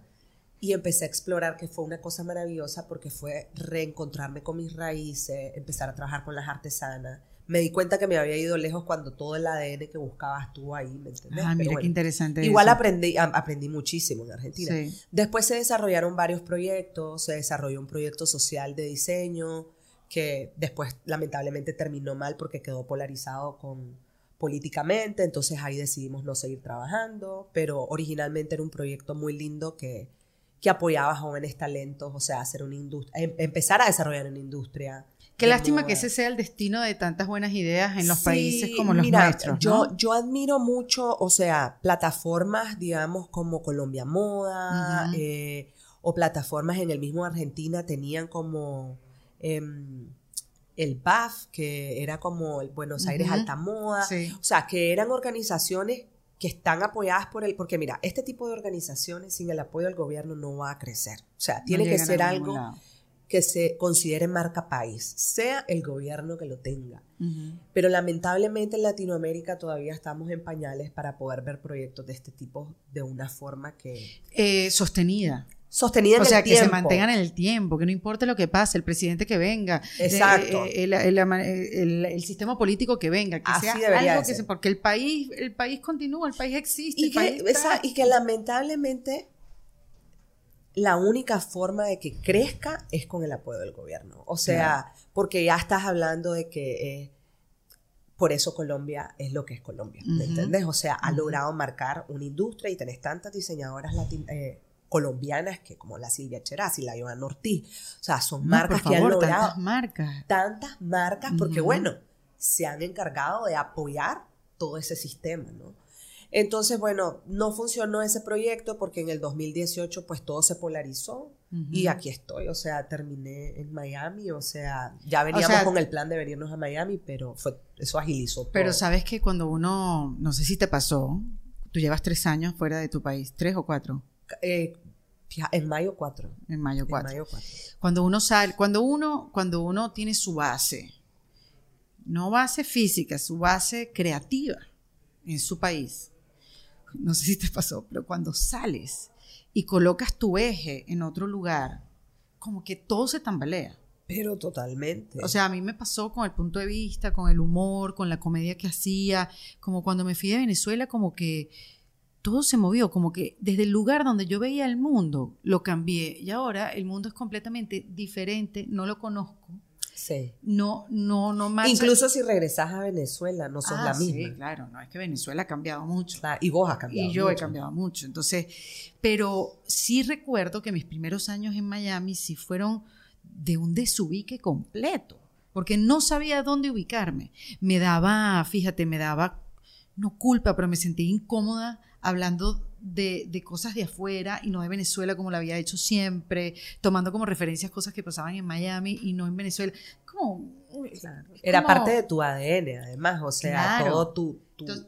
y empecé a explorar que fue una cosa maravillosa porque fue reencontrarme con mis raíces, empezar a trabajar con las artesanas. Me di cuenta que me había ido lejos cuando todo el ADN que buscabas estuvo ahí, ¿me entiendes? Ah, mira qué interesante. Igual aprendí, aprendí muchísimo en Argentina. Después se desarrollaron varios proyectos, se desarrolló un proyecto social de diseño que después lamentablemente terminó mal porque quedó polarizado con políticamente, entonces ahí decidimos no seguir trabajando, pero originalmente era un proyecto muy lindo que, que apoyaba a jóvenes talentos, o sea, hacer una industria, em, empezar a desarrollar una industria. Qué lástima que ese sea el destino de tantas buenas ideas en los países como los nuestros. Yo, yo admiro mucho, o sea, plataformas, digamos, como Colombia Moda, eh, o plataformas en el mismo Argentina tenían como em, el BAF, que era como el Buenos Aires Alta Moda, o sea, que eran organizaciones que están apoyadas por el, porque mira, este tipo de organizaciones sin el apoyo del gobierno no va a crecer. O sea, tiene que ser algo que se considere marca país, sea el gobierno que lo tenga. Pero lamentablemente en Latinoamérica todavía estamos en pañales para poder ver proyectos de este tipo de una forma que... Eh, sostenida sostenida en o sea, que se mantengan en el tiempo, que no importe lo que pase, el presidente que venga, eh, Exacto. Eh, el, sistema político que venga, que sea algo que se, porque el país, el país continúa, el país existe. Y, que, y que lamentablemente la única forma de que crezca es con el apoyo del gobierno. O sea, porque ya estás hablando de que eh, por eso Colombia es lo que es Colombia, ¿me entiendes? O sea, ha logrado marcar una industria y tenés tantas diseñadoras latinas colombianas que como la Silvia Cheraz y la Joana Ortiz. O sea, son marcas que han logrado tantas marcas. Tantas marcas porque bueno, se han encargado de apoyar todo ese sistema, ¿no? Entonces, bueno, no funcionó ese proyecto porque en el 2018 pues todo se polarizó y aquí estoy, o sea, terminé en Miami, o sea, ya veníamos con el plan de venirnos a Miami, pero fue, eso agilizó todo. Pero sabes que cuando uno, no sé si te pasó, tú llevas tres años fuera de tu país, tres o cuatro. Eh, en mayo 4. En mayo 4. Cuando uno sale, cuando uno, cuando uno tiene su base, no base física, su base creativa en su país. No sé si te pasó, pero cuando sales y colocas tu eje en otro lugar, como que todo se tambalea. Pero totalmente. O sea, a mí me pasó con el punto de vista, con el humor, con la comedia que hacía, como cuando me fui de Venezuela, como que todo se movió, como que desde el lugar donde yo veía el mundo, lo cambié. Y ahora el mundo es completamente diferente, no lo conozco. Sí. No, no, no más. Incluso si regresas a Venezuela, no sos ah, la misma. Sí, claro, no, es que Venezuela ha cambiado mucho. y vos has cambiado Y yo he cambiado mucho. Entonces, pero sí recuerdo que mis primeros años en Miami sí fueron de un desubique completo, porque no sabía dónde ubicarme. Me daba, fíjate, me daba, no culpa, pero me sentía incómoda hablando de, cosas de afuera y no de Venezuela como lo había hecho siempre, tomando como referencias cosas que pasaban en Miami y no en Venezuela. Como, Era parte de tu ADN, además, o sea, todo tu... Entonces,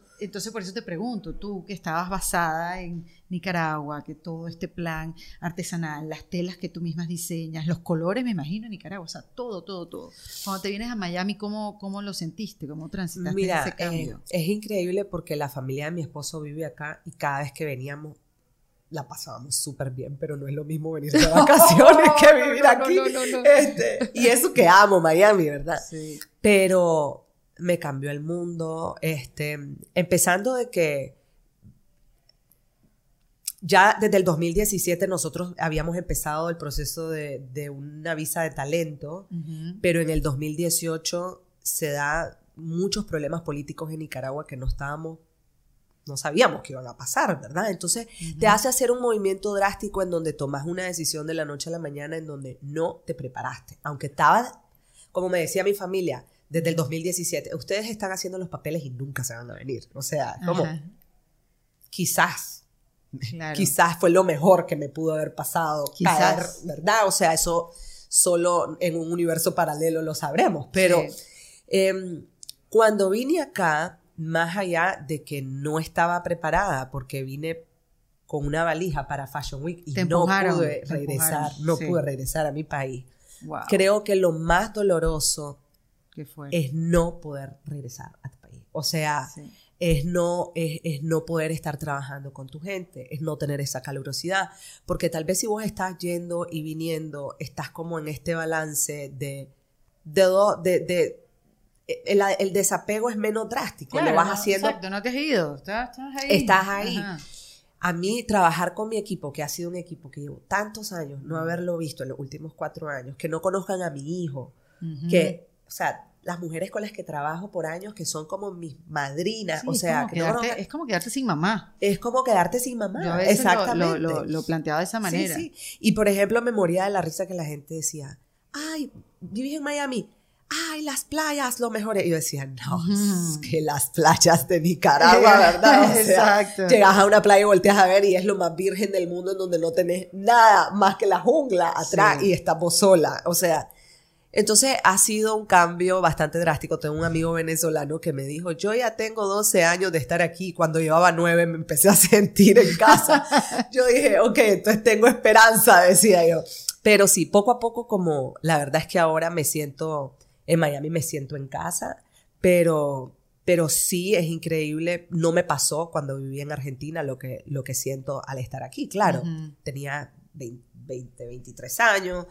por eso te pregunto, tú que estabas basada en Nicaragua, que todo este plan artesanal, las telas que tú mismas diseñas, los colores, me imagino, en Nicaragua, o sea, todo, todo, todo. Cuando te vienes a Miami, ¿cómo, cómo lo sentiste? ¿Cómo transitaste ese eh, cambio? es increíble porque la familia de mi esposo vive acá y cada vez que veníamos la pasábamos súper bien, pero no es lo mismo venir de vacaciones que vivir aquí. Este, y eso que amo Miami, ¿verdad? Sí. Pero me cambió el mundo, este, empezando de que ya desde el 2017 nosotros habíamos empezado el proceso de, una visa de talento, pero en el 2018 se da muchos problemas políticos en Nicaragua que no estábamos, no sabíamos que iban a pasar, ¿verdad? Entonces te hace hacer un movimiento drástico en donde tomas una decisión de la noche a la mañana en donde no te preparaste, aunque estabas, como me decía mi familia, desde el 2017, ustedes están haciendo los papeles y nunca se van a venir. O sea, como quizás, quizás fue lo mejor que me pudo haber pasado. Quizás. ¿verdad? O sea, eso solo en un universo paralelo lo sabremos. Pero em, cuando vine acá, más allá de que no estaba preparada, porque vine con una valija para Fashion Week y no pude regresar, no pude regresar a mi país. Creo que lo más doloroso? Es no poder regresar a tu país. O sea, es no, es, es, no poder estar trabajando con tu gente, es no tener esa calurosidad, porque tal vez si vos estás yendo y viniendo, estás como en este balance de, de, de, de el, el, desapego es menos drástico, claro, lo vas no, haciendo. Exacto, no te has ido, estás, estás ahí. Estás ahí. Ajá. A mí trabajar con mi equipo, que ha sido un equipo que llevo tantos años, no haberlo visto en los últimos cuatro años, que no conozcan a mi hijo, Uh -huh. que, o sea, las mujeres con las que trabajo por años, que son como mis madrinas, Sí, o es sea, como que no quedarte- conozcan- es como quedarte sin mamá. es como quedarte sin mamá. Yo a veces lo- Exactamente. Lo, lo, lo planteaba de esa manera. Sí, sí. Y por ejemplo, me moría de la risa que la gente decía, ay, vives en Miami. Ay, las playas, lo mejor. Y yo decía, no, es que las playas de Nicaragua, ¿verdad? O sea, Exacto. llegas a una playa y volteas a ver y es lo más virgen del mundo en donde no tenés nada más que la jungla atrás Sí. y estás vos sola. O sea, entonces ha sido un cambio bastante drástico. Tengo un amigo venezolano que me dijo, yo ya tengo 12 años de estar aquí. Cuando llevaba 9 me empecé a sentir en casa. yo dije, ok, entonces tengo esperanza, decía yo. Pero sí, poco a poco como la verdad es que ahora me siento, en Miami me siento en casa, pero, pero sí es increíble. No me pasó cuando viví en Argentina lo que, lo que siento al estar aquí. Claro, Ujú. tenía 20, 20, 23 años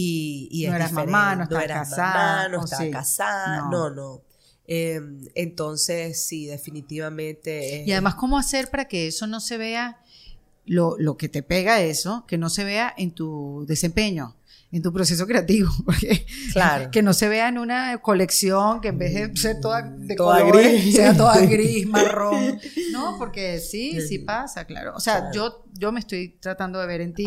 y, y No eras mamá, no estabas eras casada, mamá, no estaba sí. casada, No. no, no. Eh, entonces, sí, definitivamente. es- Y además, ¿cómo hacer para que eso no se vea, lo, lo que te pega eso, que no se vea en tu desempeño, en tu proceso creativo? Porque Claro. que no se vea en una colección que en vez de ser toda de Toda colores, gris. sea toda gris, marrón. No, porque sí, sí pasa, claro. O sea, Claro. yo, yo me estoy tratando de ver en ti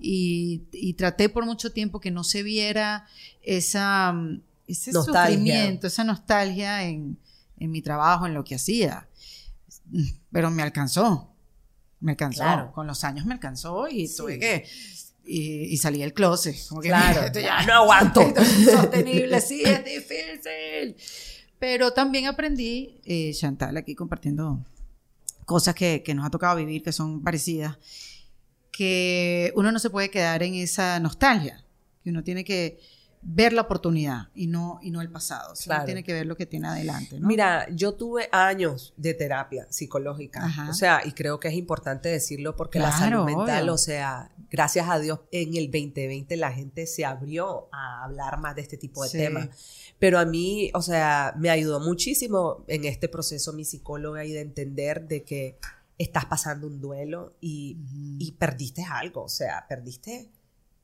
y, y traté por mucho tiempo que no se viera esa, mm, ese Nostalgia. sufrimiento, esa nostalgia en, en mi trabajo, en lo que hacía. Pero me alcanzó. Me alcanzó. Claro. Con los años me alcanzó y Sí. tuve que. Y, y salí del closet. Como que Claro. esto ya no aguanto. esto es insostenible, sí, es difícil. Pero también aprendí, eh, Chantal, aquí compartiendo cosas que, que nos ha tocado vivir que son parecidas, que uno no se puede quedar en esa nostalgia, que uno tiene que ver la oportunidad y no, y no el pasado. O sea, uno Claro. tiene que ver lo que tiene adelante. ¿no? Mira, yo tuve años de terapia psicológica, Ajá. o sea, y creo que es importante decirlo porque la salud mental, obvio. o sea, gracias a Dios, en el 2020 la gente se abrió a hablar más de este tipo de Sí. temas. Pero a mí, o sea, me ayudó muchísimo en este proceso mi psicóloga y de entender de que estás pasando un duelo y, y perdiste algo, o sea, perdiste,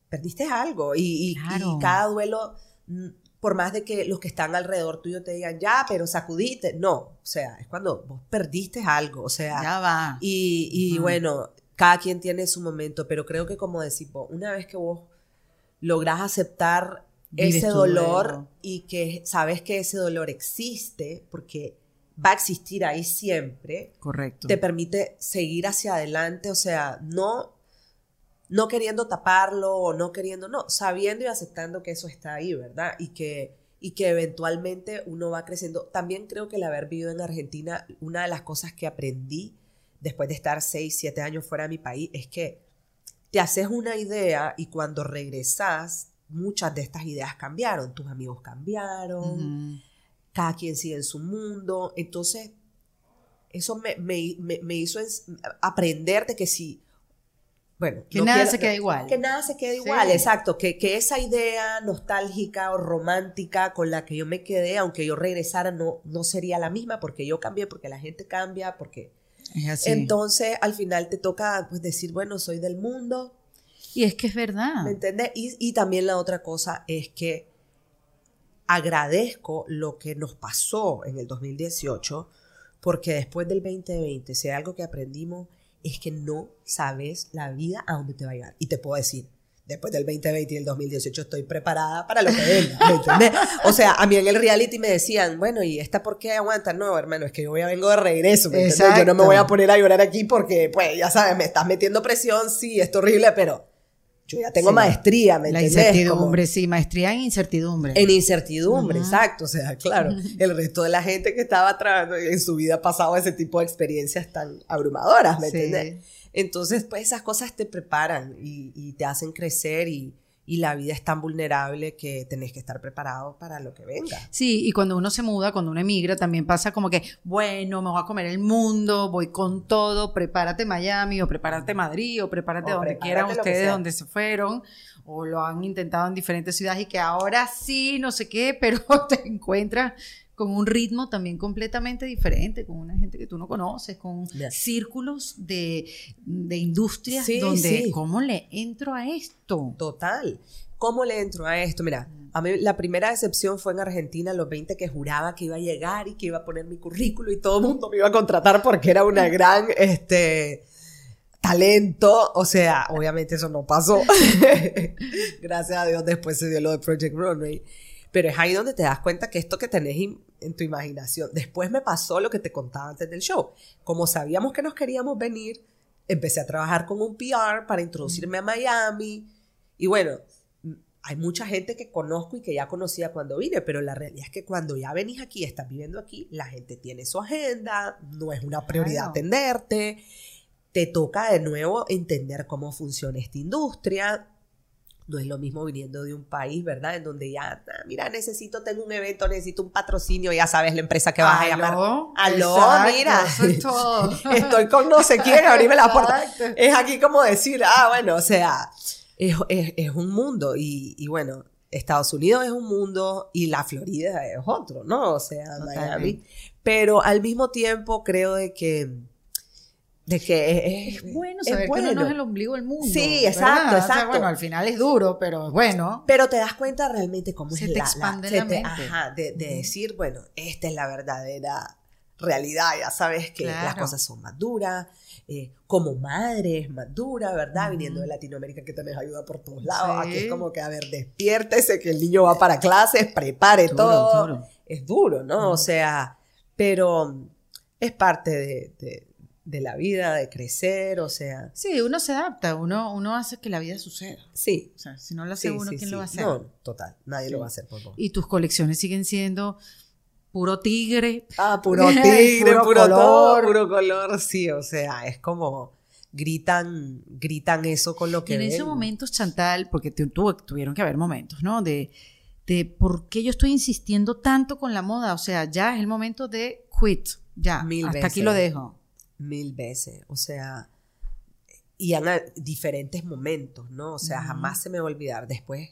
perdiste algo y, y- y Claro. cada duelo, mm, por más de que los que están alrededor tuyo te digan, ya, pero sacudiste, no, o sea, es cuando vos perdiste algo, o sea, ya va. y, bueno, cada quien tiene su momento, pero creo que como decís vos, una vez que vos lográs aceptar Vives ese dolor duelo. y que sabes que ese dolor existe, porque va a existir ahí siempre, Correcto. te permite seguir hacia adelante, o sea, no, no queriendo taparlo o no queriendo, no, sabiendo y aceptando que eso está ahí, ¿verdad? Y que, y que eventualmente uno va creciendo. También creo que el haber vivido en Argentina, una de las cosas que aprendí después de estar seis, siete años fuera de mi país, es que te haces una idea y cuando regresas, muchas de estas ideas cambiaron, tus amigos cambiaron, Ujú. cada quien sigue en su mundo. Entonces, eso me, me- me- me hizo aprender de que si, bueno, Que no nada quiero- se queda igual. Que nada se quede Sí. igual, exacto. Que, que esa idea nostálgica o romántica con la que yo me quedé, aunque yo regresara, no, no sería la misma porque yo cambié, porque la gente cambia, porque... Es así. Entonces, al final te toca pues, decir, bueno, soy del mundo, y es que es verdad. ¿Me entiendes? Y, y también la otra cosa es que agradezco lo que nos pasó en el 2018, porque después del 2020, si hay algo que aprendimos, es que no sabes la vida a dónde te va a llegar. Y te puedo decir, después del 2020 y el 2018 estoy preparada para lo que venga, ¿me? O sea, a mí en el reality me decían, bueno, ¿y esta por qué aguanta? No, hermano, es que yo ya vengo de regreso, ¿me? Yo no me voy a poner a llorar aquí porque, pues, ya sabes, me estás metiendo presión, sí, esto horrible, pero yo ya tengo Sí. maestría, ¿me La entiendes? incertidumbre, sí, maestría en incertidumbre. En incertidumbre, exacto. O sea, claro, el resto de la gente que estaba trabajando en su vida ha pasado ese tipo de experiencias tan abrumadoras, ¿me Sí. entiendes? Entonces, pues esas cosas te preparan y, y te hacen crecer y, y la vida es tan vulnerable que tenés que estar preparado para lo que venga. Sí, y cuando uno se muda, cuando uno emigra, también pasa como que, bueno, me voy a comer el mundo, voy con todo, prepárate Miami, o prepárate Madrid, o prepárate O donde prepárate quieran que ustedes, donde se fueron, o lo han intentado en diferentes ciudades y que ahora sí, no sé qué, pero te encuentras con un ritmo también completamente diferente, con una gente que tú no conoces, con círculos de, de industrias Sí, donde, sí. ¿cómo le entro a esto? Total. ¿Cómo le entro a esto? Mira, a mí la primera decepción fue en Argentina a los 20 que juraba que iba a llegar y que iba a poner mi currículo y todo el mundo me iba a contratar porque era una gran este talento, o sea, obviamente eso no pasó. Gracias a Dios después se dio lo de Project Runway. Pero es ahí donde te das cuenta que esto que tenés en tu imaginación. Después me pasó lo que te contaba antes del show. Como sabíamos que nos queríamos venir, empecé a trabajar con un PR para introducirme a Miami. Y bueno, hay mucha gente que conozco y que ya conocía cuando vine, pero la realidad es que cuando ya venís aquí, estás viviendo aquí, la gente tiene su agenda, no es una prioridad Claro. atenderte, te toca de nuevo entender cómo funciona esta industria. No es lo mismo viniendo de un país, ¿verdad? En donde ya, ah, mira, necesito, tengo un evento, necesito un patrocinio, ya sabes la empresa que vas a llamar. Aló, exacto, mira. eso es todo. Estoy con no sé quién, abrime la puerta. Es aquí como decir, ah, bueno, o sea, es, es- es un mundo y, y bueno, Estados Unidos es un mundo y la Florida es otro, ¿no? O sea. Miami. Pero al mismo tiempo creo de que, de que es, Es bueno saber que uno no es el ombligo del mundo. Sí, ¿verdad? exacto, O sea, exacto. bueno, al final es duro, pero bueno. Pero te das cuenta realmente cómo Se es te la, expande se la te- mente. ajá, de, de decir, bueno, esta es la verdadera realidad, ya sabes que las cosas son más duras, eh, como madre es más dura, ¿verdad? Viniendo de Latinoamérica que tenés ayuda por todos lados, Sí. aquí es como que, a ver, despiértese, que el niño va para clases, prepare Duro, todo. duro. Es duro, ¿no? O sea, pero es parte de, de- de la vida, de crecer, o sea, Sí, uno se adapta, uno, uno hace que la vida suceda. sí. O sea, si no lo hace Sí, uno, sí, ¿quién sí. lo va a hacer? No, total, nadie lo va a hacer por vos. Y tus colecciones siguen siendo puro tigre. Ah, puro tigre, Puro puro, color. todo, puro color, sí, o sea, es como gritan, gritan eso con lo Y que en esos momentos, Chantal, porque tu- tuvo- tuvieron que haber momentos, ¿no? De, de por qué yo estoy insistiendo tanto con la moda. O sea, ya es el momento de quit. Ya, Mil hasta veces. aquí lo dejo. Mil veces, o sea, y en a- diferentes momentos, ¿no? O sea, jamás se me va a olvidar. Después,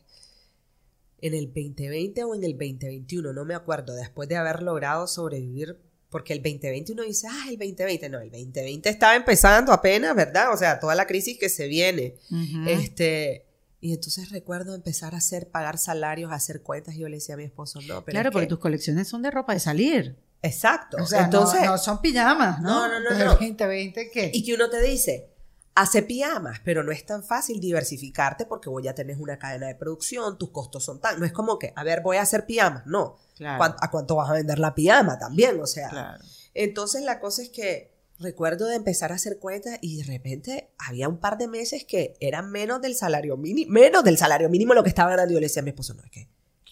en el 2020 o en el 2021, no me acuerdo, después de haber logrado sobrevivir, porque el 2020 uno dice, ah, el 2020, no, el 2020 estaba empezando apenas, ¿verdad? O sea, toda la crisis que se viene. Ujú. Este, y entonces recuerdo empezar a hacer, pagar salarios, a hacer cuentas, y yo le decía a mi esposo, no, pero claro, porque que- tus colecciones son de ropa de salir. Exacto. O sea, entonces, no, no son pijamas, ¿no? No, no, no, no. 2020, ¿qué? y que uno te dice, hace pijamas, pero no es tan fácil diversificarte porque vos ya tenés una cadena de producción, tus costos son tan, no es como que, a ver, voy a hacer pijamas, no. Claro, ¿Cuán- ¿A cuánto vas a vender la pijama también? O sea, claro. entonces la cosa es que recuerdo de empezar a hacer cuentas y de repente había un par de meses que eran menos del salario mínimo, menos del salario mínimo lo que estaba ganando. Yo le decía a mi esposo, no, es que,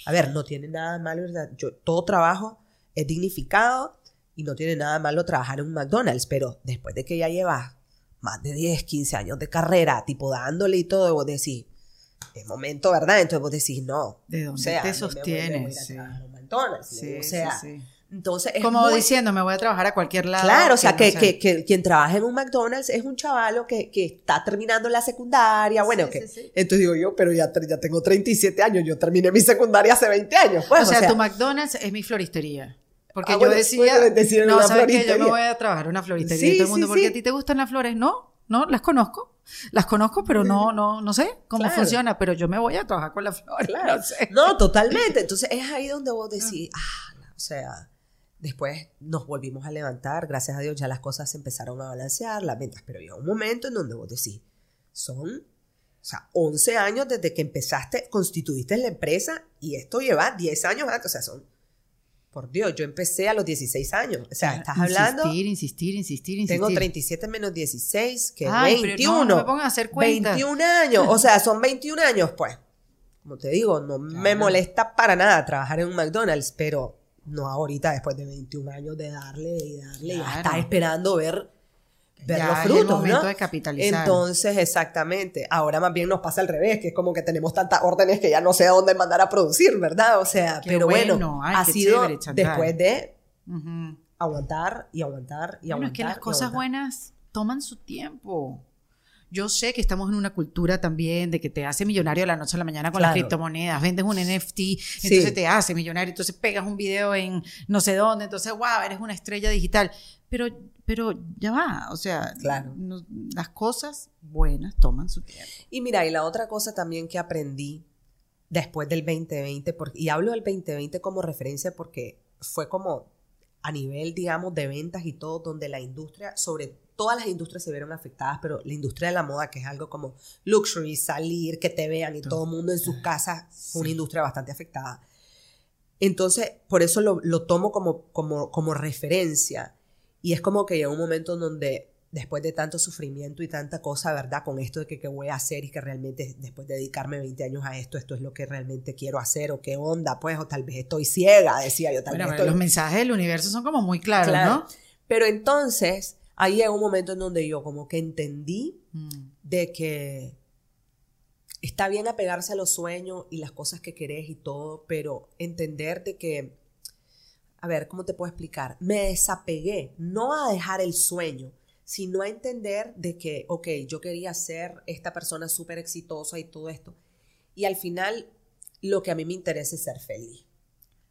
a ver, no tiene nada malo, ¿verdad? Yo, todo trabajo es dignificado y no tiene nada malo trabajar en un McDonald's, pero después de que ya llevas más de 10, 15 años de carrera, tipo dándole y todo, vos decís, es momento, ¿verdad? Entonces vos decís, no. ¿De dónde o sea, te no sostienes? o sea, entonces es Como muy- diciendo, me voy a trabajar a cualquier lado. Claro, o sea, no que, sé. que, que quien trabaja en un McDonald's es un chavalo que, que está terminando la secundaria, bueno, Sí, que, sí, sí. entonces digo yo, pero ya, ya tengo 37 años, yo terminé mi secundaria hace 20 años, pues, o sea, tu McDonald's es mi floristería. Porque Ah, yo bueno, decía, no, una ¿sabes qué? Yo me voy a trabajar una floristería. Sí, y todo el mundo, sí, ¿por qué sí. a ti te gustan las flores? No, no, las conozco. Las conozco, pero no, no, no sé cómo Claro. funciona, pero yo me voy a trabajar con las flores. Claro. No sé. No, totalmente. Entonces es ahí donde vos decís, ah, o sea, después nos volvimos a levantar, gracias a Dios ya las cosas se empezaron a balancear, las ventas, pero llega un momento en donde vos decís, son, o sea, 11 años desde que empezaste, constituiste la empresa y esto lleva 10 años antes, o sea, son, por Dios, yo empecé a los 16 años, o sea, estás hablando, Insistir, insistir, insistir, insistir. tengo 37 menos 16, que Ay, pero 21. no, no me pongan a hacer cuentas. 21 años, o sea, son 21 años, pues. Como te digo, no me molesta para nada trabajar en un McDonald's, pero no ahorita después de 21 años de darle y darle, Claro. estás esperando ver ver Ya los es el frutos, momento ¿no? de capitalizar. Entonces, exactamente. Ahora más bien nos pasa al revés, que es como que tenemos tantas órdenes que ya no sé a dónde mandar a producir, ¿verdad? O sea, Qué pero bueno, bueno. Ay, ha sido chévere, después de aguantar y aguantar y Bueno, aguantar. es que las cosas buenas toman su tiempo. Yo sé que estamos en una cultura también de que te hace millonario de la noche a la mañana con las criptomonedas, vendes un NFT, entonces te hace millonario, entonces pegas un video en no sé dónde, entonces, wow, eres una estrella digital. Pero, pero ya va, o sea, Claro. no- las cosas buenas toman su tiempo. Y mira, y la otra cosa también que aprendí después del 2020, porque- y hablo del 2020 como referencia porque fue como a nivel, digamos, de ventas y todo, donde la industria, sobre todas las industrias se vieron afectadas, pero la industria de la moda, que es algo como luxury, salir, que te vean y todo el mundo en sus casas, fue una industria bastante afectada. Entonces, por eso lo, lo tomo como, como, como referencia. Y es como que llegó un momento en donde, después de tanto sufrimiento y tanta cosa, ¿verdad? Con esto de que qué voy a hacer y que realmente después de dedicarme 20 años a esto, esto es lo que realmente quiero hacer o qué onda, pues, o tal vez estoy ciega, decía yo, tal Bueno, vez pero estoy... los mensajes del universo son como muy claros, Claro. Pero entonces, ahí llegó un momento en donde yo como que entendí ¿no? Mm. de que está bien apegarse a los sueños y las cosas que querés y todo, pero entender de que, a ver, ¿cómo te puedo explicar? Me desapegué, no a dejar el sueño, sino a entender de que, ok, yo quería ser esta persona súper exitosa y todo esto, y al final lo que a mí me interesa es ser feliz.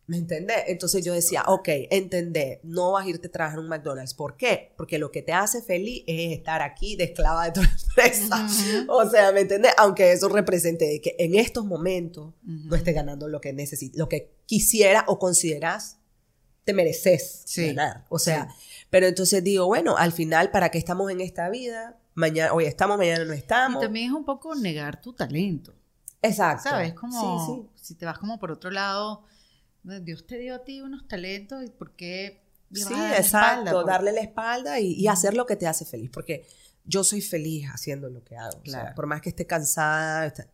¿Me entendés? Entonces yo decía, ok, entendé, no vas a irte a trabajar en un McDonald's. ¿Por qué? Porque lo que te hace feliz es estar aquí de esclava de tu empresa. O sea, ¿me entendés? Aunque eso represente de que en estos momentos no estés ganando lo que necesitas, lo que quisiera o consideras te mereces Sí, ganar. O sea, pero entonces digo, bueno, al final, ¿para qué estamos en esta vida? Mañana, hoy estamos, mañana no Y estamos. también es un poco negar tu talento. Exacto. ¿Sabes? Como Sí, sí. si te vas como por otro lado, Dios te dio a ti unos talentos y por qué le vas Sí, a dar la exacto, espalda? Por- darle la espalda y, y hacer lo que te hace feliz, porque yo soy feliz haciendo lo que hago. o sea, Claro. por más que esté cansada, está-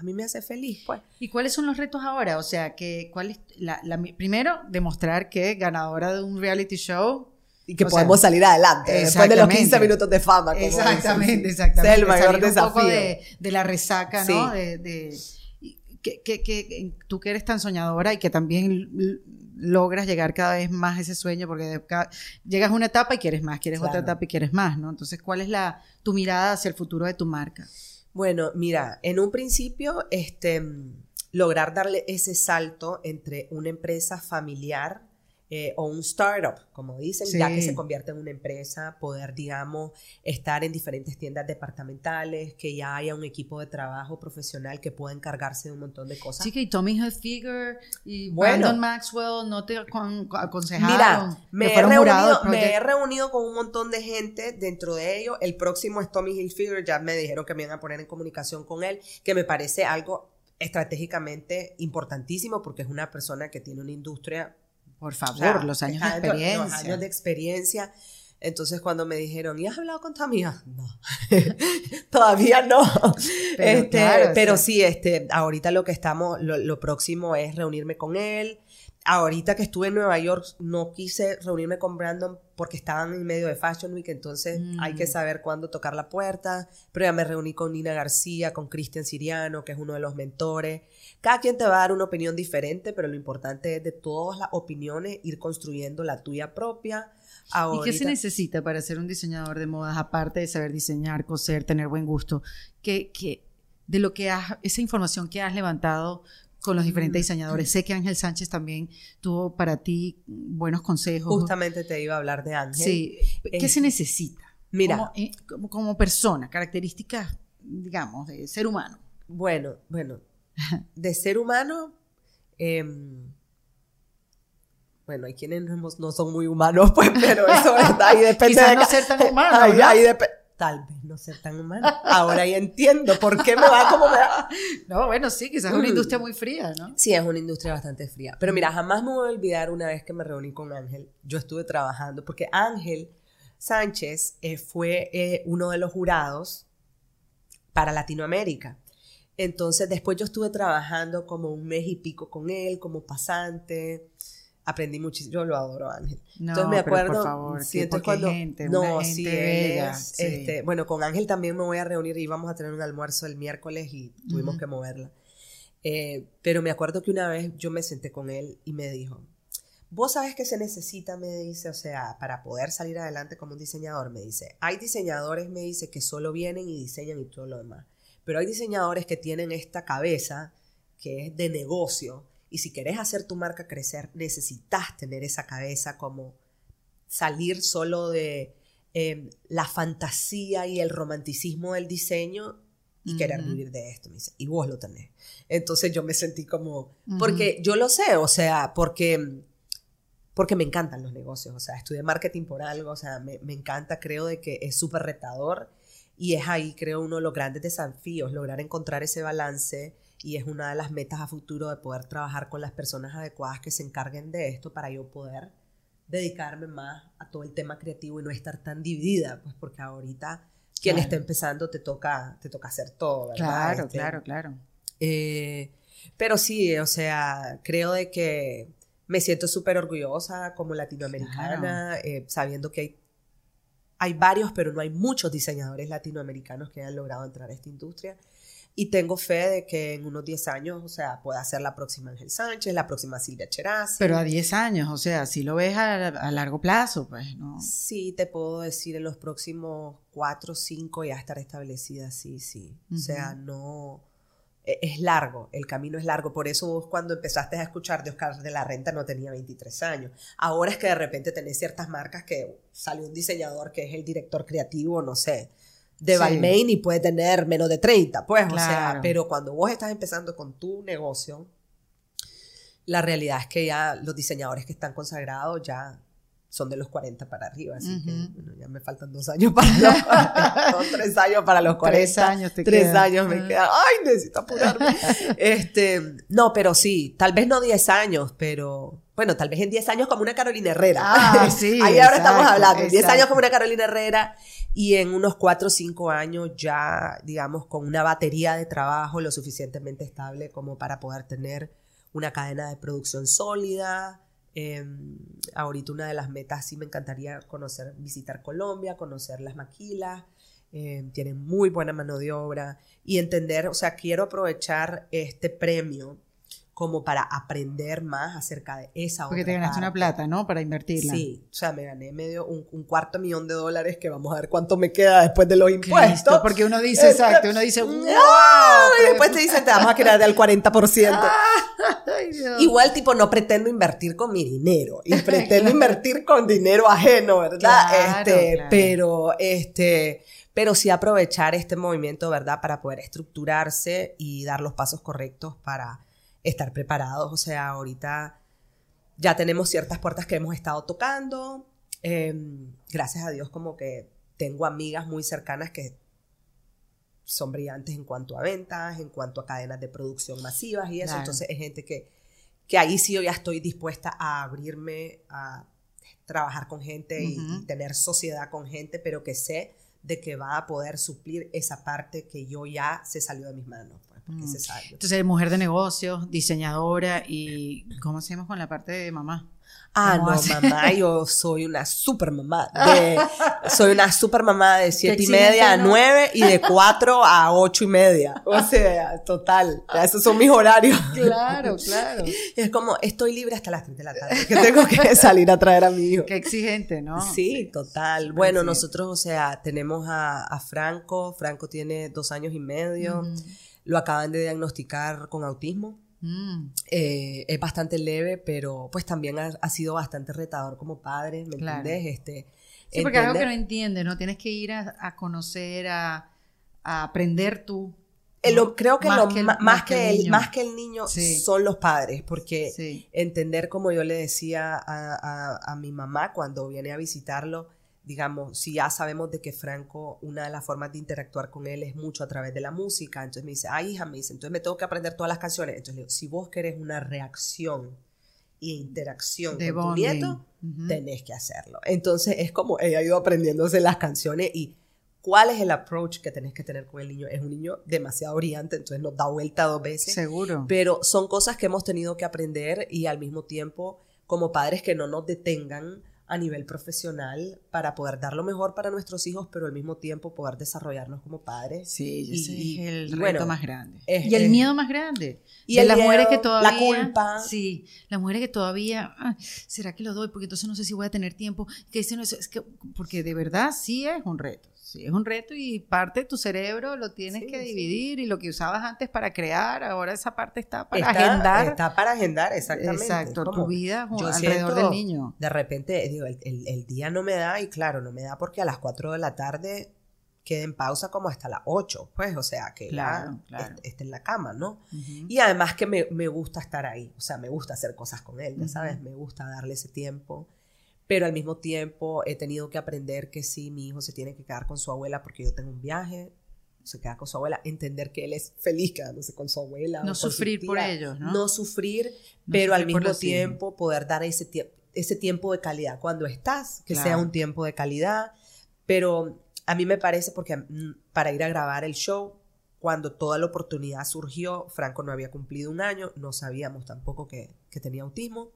a mí me hace feliz, pues. ¿Y cuáles son los retos ahora? O sea, que cuál es la, la- primero demostrar que ganadora de un reality show Y que O podemos sea, salir adelante después de los 15 exactamente. minutos de fama. como Exactamente, exactamente. Es el mayor Salir un poco de, de la resaca, ¿no? De, de- que, que- que tú que eres tan soñadora y que también logras llegar cada vez más a ese sueño, porque cada- llegas a una etapa y quieres más, quieres otra etapa y quieres más, ¿no? Entonces, ¿cuál es la tu mirada hacia el futuro de tu marca? Bueno, mira, en un principio, este, mm, lograr darle ese salto entre una empresa familiar eh, o un startup, como dicen, ya que se convierte en una empresa, poder, digamos, estar en diferentes tiendas departamentales, que ya haya un equipo de trabajo profesional que pueda encargarse de un montón de cosas. Sí, que y Tommy Hilfiger y Bueno. Brandon Maxwell no te acon- aconsejaron. Mira, me he, reunido, me he reunido con un montón de gente, dentro de ellos, el próximo es Tommy Hilfiger, ya me dijeron que me iban a poner en comunicación con él, que me parece algo estratégicamente importantísimo porque es una persona que tiene una industria Por o favor, sea, los años de experiencia. Los años de experiencia. Entonces cuando me dijeron, ¿y has hablado con tu amiga? No, todavía no. Pero Este, claro, pero sí. sí, este, ahorita lo que estamos, lo, lo próximo es reunirme con él. Ahorita que estuve en Nueva York, no quise reunirme con Brandon porque estaban en medio de Fashion Week, entonces Mm. hay que saber cuándo tocar la puerta. Pero ya me reuní con Nina García, con Cristian Siriano, que es uno de los mentores. Cada quien te va a dar una opinión diferente, pero lo importante es de todas las opiniones ir construyendo la tuya propia. ¿Y qué se necesita para ser un diseñador de modas, aparte de saber diseñar, coser, tener buen gusto? ¿Qué, qué- de lo que has, esa información que has levantado con los diferentes diseñadores, sé que Ángel Sánchez también tuvo para ti buenos consejos. Justamente te iba a hablar de Ángel. Sí. ¿Qué Eh, se necesita? Mira, Como, eh, como, como persona, características, digamos, de ser humano. Bueno, bueno, de ser humano, em, bueno, hay quienes no, son muy humanos, pues, pero eso está ahí depende Quizás de no ser tan humano, Tal vez no ser tan humano. Ahora ya entiendo por qué me va como me va. No, bueno, sí, quizás es una Mm. industria muy fría, ¿no? Sí, es una industria bastante fría. Pero mira, jamás me voy a olvidar una vez que me reuní con Ángel. Yo estuve trabajando, porque Ángel Sánchez eh, fue eh, uno de los jurados para Latinoamérica. Entonces, después yo estuve trabajando como un mes y pico con él, como pasante. Aprendí muchísimo. Yo lo adoro, Ángel. No, Entonces me pero por acuerdo. favor, siento que porque cuando. gente, no, una sí, gente él bella, es, sí. este, bueno, con Ángel también me voy a reunir y íbamos a tener un almuerzo el miércoles y tuvimos que moverla. Eh, pero me acuerdo que una vez yo me senté con él y me dijo, vos sabes que se necesita, me dice, o sea, para poder salir adelante como un diseñador, me dice, hay diseñadores, me dice, que solo vienen y diseñan y todo lo demás, pero hay diseñadores que tienen esta cabeza que es de negocio y si querés hacer tu marca crecer, necesitas tener esa cabeza como salir solo de eh, la fantasía y el romanticismo del diseño y querer vivir de esto, me dice, y vos lo tenés. Entonces yo me sentí como, porque yo lo sé, o sea, porque, porque me encantan los negocios, o sea, estudié marketing por algo, o sea, me, me encanta, creo de que es súper retador y es ahí, creo, uno de los grandes desafíos, lograr encontrar ese balance y es una de las metas a futuro de poder trabajar con las personas adecuadas que se encarguen de esto para yo poder dedicarme más a todo el tema creativo y no estar tan dividida, pues porque ahorita quien Claro. está empezando te toca, te toca hacer todo, ¿verdad? Claro, Este, claro, claro. eh, pero sí, o sea, creo de que me siento súper orgullosa como latinoamericana, eh, sabiendo que hay, hay varios, pero no hay muchos diseñadores latinoamericanos que hayan logrado entrar a esta industria. Y tengo fe de que en unos 10 años, o sea, pueda ser la próxima Ángel Sánchez, la próxima Silvia Cherazzi. Pero a 10 años, o sea, si lo ves a, a largo plazo, pues, ¿no? Sí, te puedo decir en los próximos 4 o 5 ya estar establecida, sí, sí. O sea, no... e- Es largo, el camino es largo. Por eso vos cuando empezaste a escuchar de Oscar de la Renta no tenía 23 años. Ahora es que de repente tenés ciertas marcas que sale un diseñador que es el director creativo, no sé, de Sí. Balmain y puede tener menos de 30, pues, o sea, Claro. pero cuando vos estás empezando con tu negocio, la realidad es que ya los diseñadores que están consagrados ya son de los 40 para arriba, así que Ujú. bueno, ya me faltan dos años para los 40, son tres años para los 40. Tres años te Tres años me Ah. quedan. Ay, necesito apurarme. este, no, pero sí, tal vez no 10 años, pero bueno, tal vez en 10 años como una Carolina Herrera. Ah, sí, Ahí ahora estamos exacto, hablando. En 10 años exacto. como una Carolina Herrera y en unos 4 o 5 años ya, digamos, con una batería de trabajo lo suficientemente estable como para poder tener una cadena de producción sólida. Eh, ahorita una de las metas sí me encantaría conocer, visitar Colombia, conocer las maquilas. eh, tienen muy buena mano de obra y entender, o sea, quiero aprovechar este premio como para aprender más acerca de esa Porque otra te ganaste una plata, ¿no? Para invertirla. Sí, o sea, me gané medio un, un cuarto millón de dólares que vamos a ver cuánto me queda después de los impuestos. Cristo, porque uno dice, Este, exacto, uno dice, wow. ¡Ah! Y después te dicen, te vamos a quedar del 40%. Ay. Igual, tipo, no pretendo invertir con mi dinero. Y pretendo invertir con dinero ajeno, ¿verdad? Claro, este, claro. Pero, este, pero sí aprovechar este movimiento, ¿verdad? Para poder estructurarse y dar los pasos correctos para estar preparados. O sea, ahorita ya tenemos ciertas puertas que hemos estado tocando. Eh, gracias a Dios, como que tengo amigas muy cercanas que son brillantes en cuanto a ventas, en cuanto a cadenas de producción masivas y eso. Claro. Entonces es gente que, que ahí sí yo ya estoy dispuesta a abrirme, a trabajar con gente y- y, tener sociedad con gente, pero que sé de que va a poder suplir esa parte que yo ya se salió de mis manos, porque Mm. Entonces, mujer de negocios, diseñadora y ¿cómo hacemos con la parte de mamá? Ah, ¿Cómo no, hace? mamá, yo soy una super mamá. De, soy una super mamá de siete y media a nueve y de cuatro a ocho y media. O sea, total. Esos son mis horarios. Claro, claro. Es como, estoy libre hasta las 3 de la tarde, que tengo que salir a traer a mi hijo. Qué exigente, ¿no? Sí, total. Bueno, nosotros, o sea, tenemos a, a Franco. Franco tiene dos años y medio. Ujú. Lo acaban de diagnosticar con autismo. Mm, Eh, es bastante leve, pero pues también ha, ha sido bastante retador como padre, ¿me Claro. entiendes? Este, Sí, porque es algo que no entiendes, ¿no? Tienes que ir a, a conocer, a, a aprender tú. Eh, lo- creo que, Más lo, que el- más, que el, niño. más que el niño Sí. son los padres, porque Sí. entender como yo le decía a mi mamá cuando viene a visitarlo, digamos, si ya sabemos de que Franco, una de las formas de interactuar con él es mucho a través de la música, entonces me dice, ay hija, me dice, entonces me tengo que aprender todas las canciones, entonces le digo, si vos querés una reacción e interacción De con tu bonding. nieto, Ujú. tenés que hacerlo. Entonces es como ella ha ido aprendiéndose las canciones y cuál es el approach que tenés que tener con el niño. Es un niño demasiado brillante, entonces nos da vuelta dos veces. Seguro. Pero son cosas que hemos tenido que aprender y al mismo tiempo como padres que no nos detengan a nivel profesional para poder dar lo mejor para nuestros hijos, pero al mismo tiempo poder desarrollarnos como padres. Sí, ese Y- es el y reto bueno, más grande. es- y el es- miedo más grande. Y de el las mujeres que todavía. la culpa. Sí, las mujeres que todavía. ah, ¿Será que lo doy? Porque entonces no sé si voy a tener tiempo. Que dicen eso. Es que, porque de verdad sí es un reto. Sí es un reto y parte de tu cerebro lo tienes Sí, que sí. dividir y lo que usabas antes para crear, ahora esa parte está para Está- agendar. Está para agendar, exactamente. Exacto, Como tu vida yo alrededor siento, del niño. De repente, digo, el, el- el día no me da, y claro, no me da porque a las 4 de la tarde quede en pausa como hasta las 8, pues, o sea, que Claro, ya claro. est- esté en la cama, ¿no? Y además que me, me gusta estar ahí, o sea, me gusta hacer cosas con él, ya sabes, me gusta darle ese tiempo, pero al mismo tiempo he tenido que aprender que sí, mi hijo se tiene que quedar con su abuela porque yo tengo un viaje, se queda con su abuela, entender que él es feliz quedándose con su abuela. No sufrir por ellos, ¿no? No sufrir, No pero al sufrir mismo tiempo poder dar ese, tie- ese tiempo de calidad cuando estás, que sea un tiempo de calidad, pero a mí me parece porque mm, para ir a grabar el show, cuando toda la oportunidad surgió, Franco no había cumplido un año, no sabíamos tampoco que, que tenía autismo.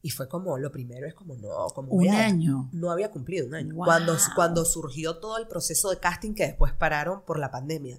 Y fue como, lo primero es como, no, como Un voy a- año. no había cumplido un año. Wow. Cuando, cuando surgió todo el proceso de casting que después pararon por la pandemia.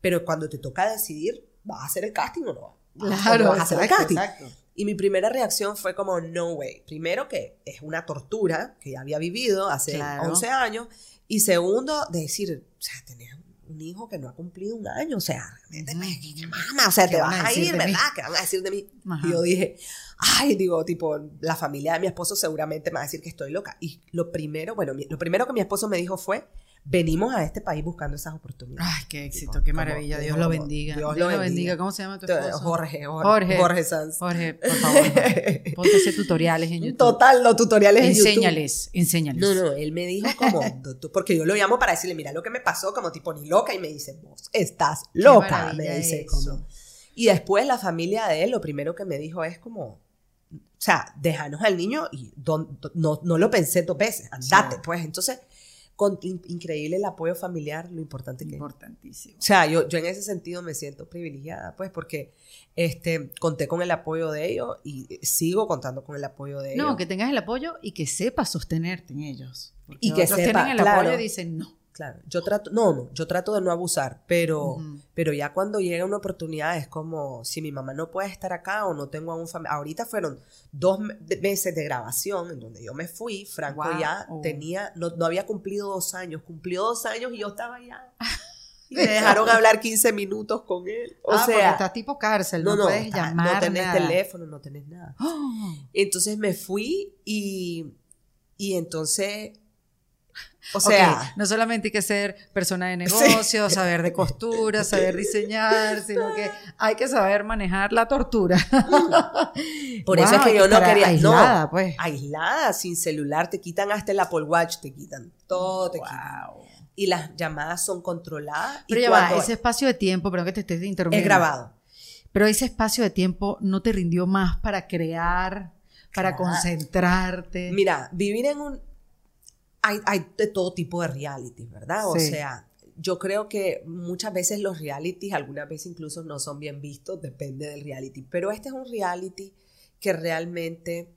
Pero cuando te toca decidir, ¿vas a hacer el casting o no? ¿Vas a- o no vas a hacer el exacto, casting? exacto. Y mi primera reacción fue como, no way. Primero que es una tortura que ya había vivido hace Claro. 11 años. Y segundo, de decir, o sea, tenés un hijo que no ha cumplido un año. O sea, realmente, me- Ujú. ¿qué mamá? O sea, ¿Qué te vas a ir, mí? ¿verdad? ¿Qué van a decir de mí? Ajá. Y yo dije, ay, digo, tipo, la familia de mi esposo seguramente me va a decir que estoy loca. Y lo primero, bueno, lo primero que mi esposo me dijo fue, venimos a este país buscando esas oportunidades. Ay, qué éxito, Tipo, qué como- maravilla. Dios como- lo bendiga. Dios Dios, lo bendiga. ¿Cómo se llama tu esposo? Jorge, Jorge, Jorge. Jorge Sanz. Jorge, por favor. Ponte tutoriales en YouTube. Total, los tutoriales en YouTube. Enséñales, enséñales. No, no, él me dijo como, porque yo lo llamo para decirle, mira lo que me pasó, como tipo ni loca, y me dice, vos estás loca, me dice eso. como. Y después la familia de él, lo primero que me dijo es como, o sea, déjanos al niño y don- no, no lo pensé dos veces, andate, Sí. pues. Entonces, con in- increíble el apoyo familiar, lo importante que es. Importantísimo. O sea, yo, yo en ese sentido me siento privilegiada, pues, porque este, conté con el apoyo de ellos y sigo contando con el apoyo de ellos. No, que tengas el apoyo y que sepas sostenerte en ellos. Porque Y que otros sepa, tienen el claro. apoyo y dicen no. Claro, yo trato, no, no, yo trato de no abusar, pero, pero ya cuando llega una oportunidad es como, si mi mamá no puede estar acá o no tengo a un familiar, ahorita fueron dos meses de grabación en donde yo me fui, Franco Wow. ya Oh. tenía, no, no había cumplido dos años, cumplió dos años y yo estaba ya, y me dejaron hablar 15 minutos con él, o Ah, sea, estás tipo cárcel, no, no, no, puedes está- llamar no tenés nada. teléfono, no tenés nada. Oh, Entonces me fui y, y entonces, o sea... no solamente hay que ser persona de negocios, saber de costura, saber diseñar, sino que hay que saber manejar la tortura. Por eso es que yo no quería. aislada, no, pues. aislada, sin celular, te quitan hasta el Apple Watch, te quitan todo, te quitan. Wow. Y las llamadas son controladas. Pero y ya va, cuando ese espacio de tiempo, pero que te estés interrumpiendo. es grabado. Pero ese espacio de tiempo no te rindió más para crear, para Claro. concentrarte. Mira, vivir en un. Hay, hay de todo tipo de realities, ¿verdad? O Sí. sea, yo creo que muchas veces los realities, algunas veces incluso no son bien vistos, depende del reality. Pero este es un reality que realmente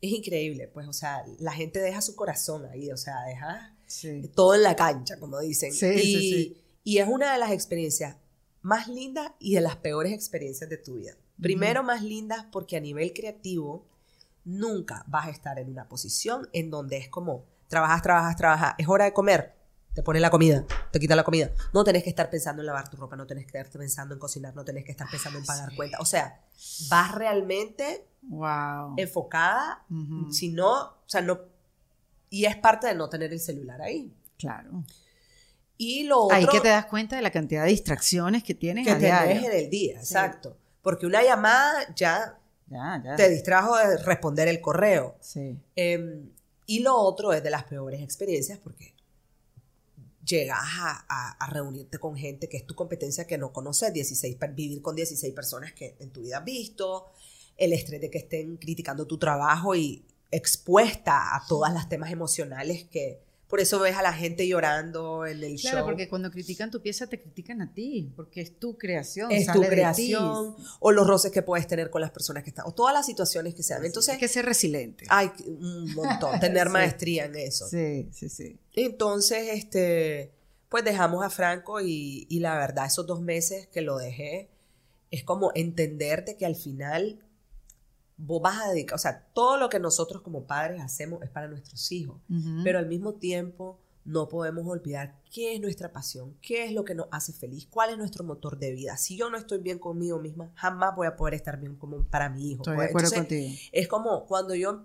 es increíble, pues, o sea, la gente deja su corazón ahí, o sea, deja Sí. todo en la cancha, como dicen. Sí, y, sí, sí. y es una de las experiencias más lindas y de las peores experiencias de tu vida. Primero, más lindas porque a nivel creativo nunca vas a estar en una posición en donde es como trabajas, trabajas, trabajas, es hora de comer, te pones la comida, te quita la comida. No tenés que estar pensando en lavar tu ropa, no tenés que estar pensando en cocinar, no tenés que estar pensando en pagar sí. cuentas. O sea, vas realmente Wow. enfocada, si no, o sea, no, y es parte de no tener el celular ahí. Claro. Y lo otro Ahí que te das cuenta de la cantidad de distracciones que tienes que a diario. en el día, exacto. Porque una llamada ya Ya, ya. te distrajo de responder el correo. Sí. Eh, y lo otro es de las peores experiencias porque llegas a, reunirte con gente que es tu competencia que no conoces, 16, per- vivir con 16 personas que en tu vida has visto, el estrés de que estén criticando tu trabajo y expuesta a todas las temas emocionales que Por eso ves a la gente llorando en el Claro, show. porque cuando critican tu pieza te critican a ti, porque es tu creación. es sale tu de ti. creación, o los roces que puedes tener con las personas que están, o todas las situaciones que sean. Entonces, Hay que ser resiliente. hay un montón, tener Sí. maestría en eso. Sí, sí, sí. Entonces, este, pues dejamos a Franco y, y la verdad, esos dos meses que lo dejé, es como entenderte que al final vos vas a dedicar, o sea, todo lo que nosotros como padres hacemos es para nuestros hijos, pero al mismo tiempo no podemos olvidar qué es nuestra pasión, qué es lo que nos hace feliz, cuál es nuestro motor de vida. Si yo no estoy bien conmigo misma, jamás voy a poder estar bien como para mi hijo. Estoy de pues. acuerdo Entonces, contigo. es como cuando yo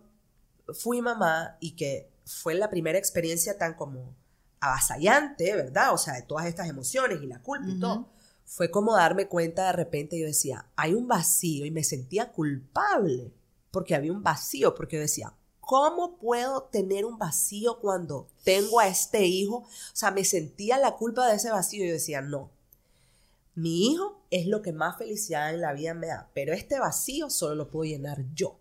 fui mamá y que fue la primera experiencia tan como avasallante, ¿verdad? O sea, de todas estas emociones y la culpa y todo. Fue como darme cuenta de repente, yo decía, hay un vacío y me sentía culpable porque había un vacío, porque yo decía, ¿cómo puedo tener un vacío cuando tengo a este hijo? O sea, me sentía la culpa de ese vacío y yo decía, no, mi hijo es lo que más felicidad en la vida me da, pero este vacío solo lo puedo llenar yo.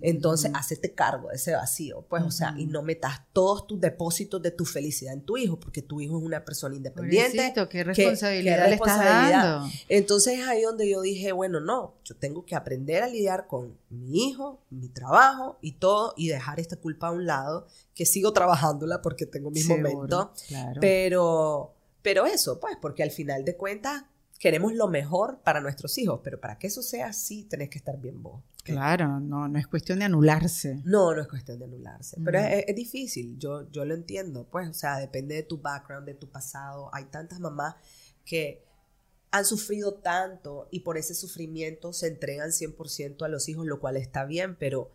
Entonces, Ujú. hacete cargo de ese vacío, pues, o sea, y no metas todos tus depósitos de tu felicidad en tu hijo, porque tu hijo es una persona independiente. Pobrecito, qué qué responsabilidad le estás dando. Entonces, es ahí donde yo dije, bueno, no, yo tengo que aprender a lidiar con mi hijo, mi trabajo y todo, y dejar esta culpa a un lado, que sigo trabajándola porque tengo mis Seguro, momentos, Claro. pero, pero eso, pues, porque al final de cuentas queremos lo mejor para nuestros hijos, pero para que eso sea así, tenés que estar bien vos. Claro, no, no es cuestión de anularse. No, no es cuestión de anularse, pero Mm. es, es difícil, yo, yo lo entiendo, pues, o sea, depende de tu background, de tu pasado. Hay tantas mamás que han sufrido tanto y por ese sufrimiento se entregan 100% a los hijos, lo cual está bien, pero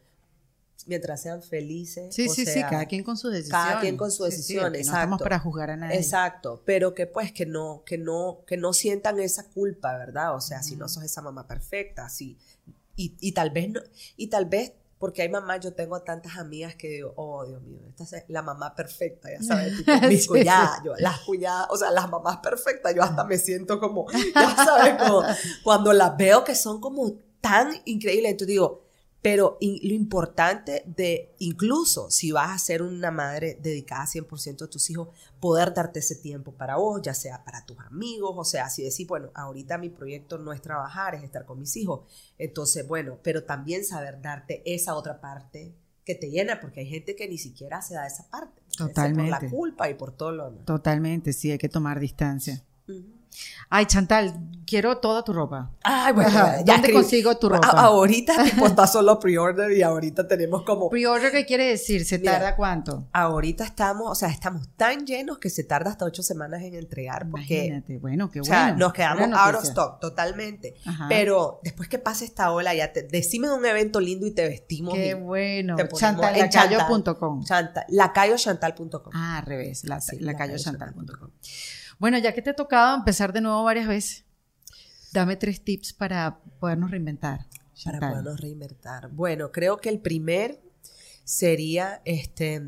mientras sean felices. Sí, o sí, sí, sea, cada quien con su decisión. cada quien con su Sí, sí, decisión, aquí No estamos exacto. para juzgar a nadie. Exacto, pero que pues que no, que no, que no sientan esa culpa, ¿verdad? O sea, si no sos esa mamá perfecta, sí. Y, y tal vez no, y tal vez, porque hay mamás, yo tengo tantas amigas que digo, oh Dios mío, esta es la mamá perfecta, ya sabes, tipo, mis Sí, cuñadas, yo, las cuñadas, o sea, las mamás perfectas, yo hasta me siento como, ya sabes, como cuando las veo que son como tan increíbles, entonces digo, pero in- lo importante de, incluso si vas a ser una madre dedicada 100% a tus hijos, poder darte ese tiempo para vos, ya sea para tus amigos, o sea, si decís, bueno, ahorita mi proyecto no es trabajar, es estar con mis hijos. Entonces, bueno, pero también saber darte esa otra parte que te llena, porque hay gente que ni siquiera se da esa parte. Por Totalmente. la culpa y por todo lo demás. Totalmente, sí, hay que tomar distancia. Ay, Chantal, quiero toda tu ropa. Ay, bueno, Ajá, ya ¿Dónde consigo tu ropa? A- ahorita tipo está solo pre-order y ahorita tenemos como Pre-order, ¿qué quiere decir? ¿Se Mira, tarda cuánto? ahorita estamos, o sea, estamos tan llenos que se tarda hasta ocho semanas en entregar porque Imagínate, bueno, qué o bueno. sea, nos quedamos out of stock totalmente. Ajá. Pero después que pase esta ola, ya te decime de un evento lindo y te vestimos. Qué bueno. te ponemos en Chantalacayo.com. Chanta- lacayochantal.com. Ah, al revés, la, Sí, lacayochantal.com. Bueno, ya que te ha tocado empezar de nuevo varias veces, dame tres tips para podernos reinventar. Para Chantal. podernos reinventar. Bueno, creo que el primer sería este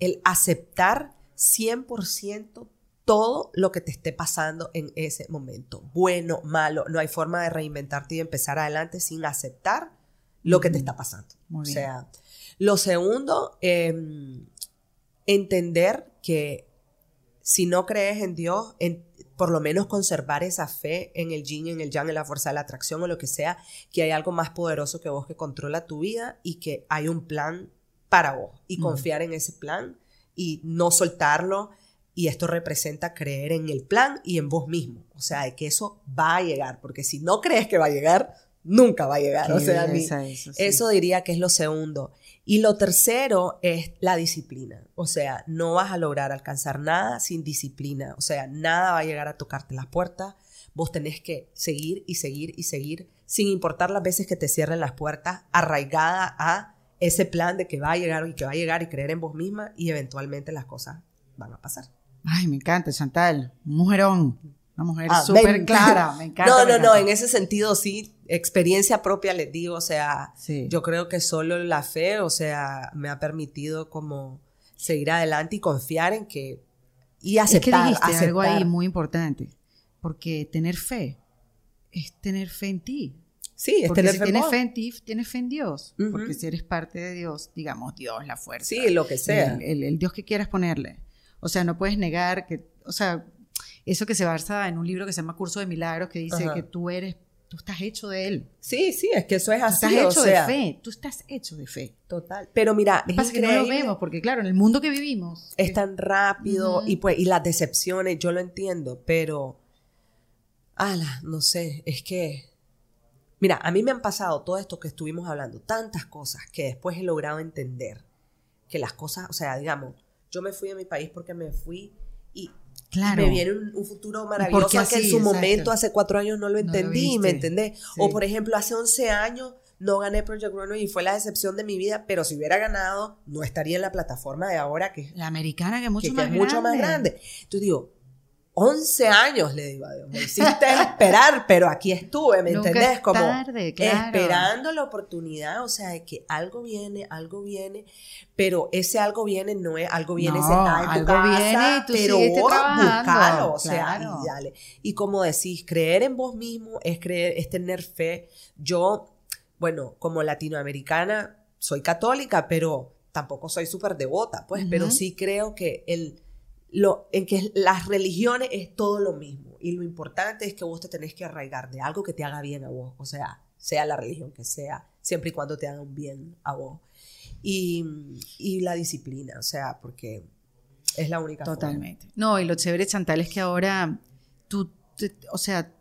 el aceptar 100% todo lo que te esté pasando en ese momento. Bueno, malo, no hay forma de reinventarte y empezar adelante sin aceptar lo que te está pasando. Muy o bien. sea, lo segundo, em, entender que si no crees en Dios, en, por lo menos conservar esa fe en el yin, en el yang, en la fuerza de la atracción o lo que sea, que hay algo más poderoso que vos que controla tu vida y que hay un plan para vos y confiar en ese plan y no soltarlo. Y esto representa creer en el plan y en vos mismo. O sea, de que eso va a llegar, porque si no crees que va a llegar, nunca va a llegar. o sea, sí. eso diría que es lo segundo. Y lo tercero es la disciplina. O sea, no vas a lograr alcanzar nada sin disciplina. O sea, nada va a llegar a tocarte las puertas. Vos tenés que seguir y seguir y seguir, sin importar las veces que te cierren las puertas, arraigada a ese plan de que va a llegar y que va a llegar y creer en vos misma y eventualmente las cosas van a pasar. Ay, me encanta, Chantal. Mujerón. Una mujer Amén. súper clara. Me encanta. no, no, no, en ese sentido sí, experiencia propia les digo, o sea, Sí. yo creo que solo la fe, o sea, me ha permitido como seguir adelante y confiar en que y es que aceptar, dijiste algo ahí aceptar. muy importante. Porque tener fe es tener fe en ti. Sí, es Porque tener si fe en tienes fe en ti, tienes fe en Dios. Porque si eres parte de Dios, digamos, Dios, la fuerza. Sí, lo que sea. El, el- el Dios que quieras ponerle. O sea, no puedes negar que, o sea, eso que se basa en un libro que se llama Curso de Milagros, que dice Ajá. que tú eres, tú estás hecho de Él. Sí, sí, es que eso es Tú así, estás o hecho sea, de fe. Tú estás hecho de fe. Total. Pero mira, Lo es que pasa que no lo vemos, porque claro, en el mundo que vivimos. es tan rápido y pues y las decepciones, yo lo entiendo, pero ala, no sé, es que mira, a mí me han pasado todo esto que estuvimos hablando, tantas cosas que después he logrado entender que las cosas, o sea, digamos, yo me fui de mi país porque me fui claro. me viene un, un futuro maravilloso Porque que en así, su exacto. momento hace cuatro años no lo lo entendí, ¿me entendés? Sí. O por ejemplo, hace 11 años no gané Project Runway y fue la decepción de mi vida, pero si hubiera ganado, no estaría en la plataforma de ahora que La americana que es mucho, que, que más, es mucho más grande. grande. Entonces digo, 11 años le digo a Dios, me hiciste esperar, pero aquí estuve, ¿me Nunca entendés? es Como tarde, claro. esperando la oportunidad, o sea, de que algo viene, algo viene, pero ese algo viene no es algo viene No, sentado en tu algo casa, viene y tú pero vos buscalo, o sea, claro. y dale. Y como decís, creer en vos mismo es creer, es tener fe. Yo, bueno, como latinoamericana, soy católica, pero tampoco soy súper devota, pues, pero sí creo que el, lo, en que las religiones es todo lo mismo. Y lo importante es que vos te tenés que arraigar de algo que te haga bien a vos. O sea, sea la religión que sea, siempre y cuando te haga un bien a vos. Y, y la disciplina, o sea, porque es la única. Totalmente. No, y lo chévere, Chantal, es que ahora tú, o sea,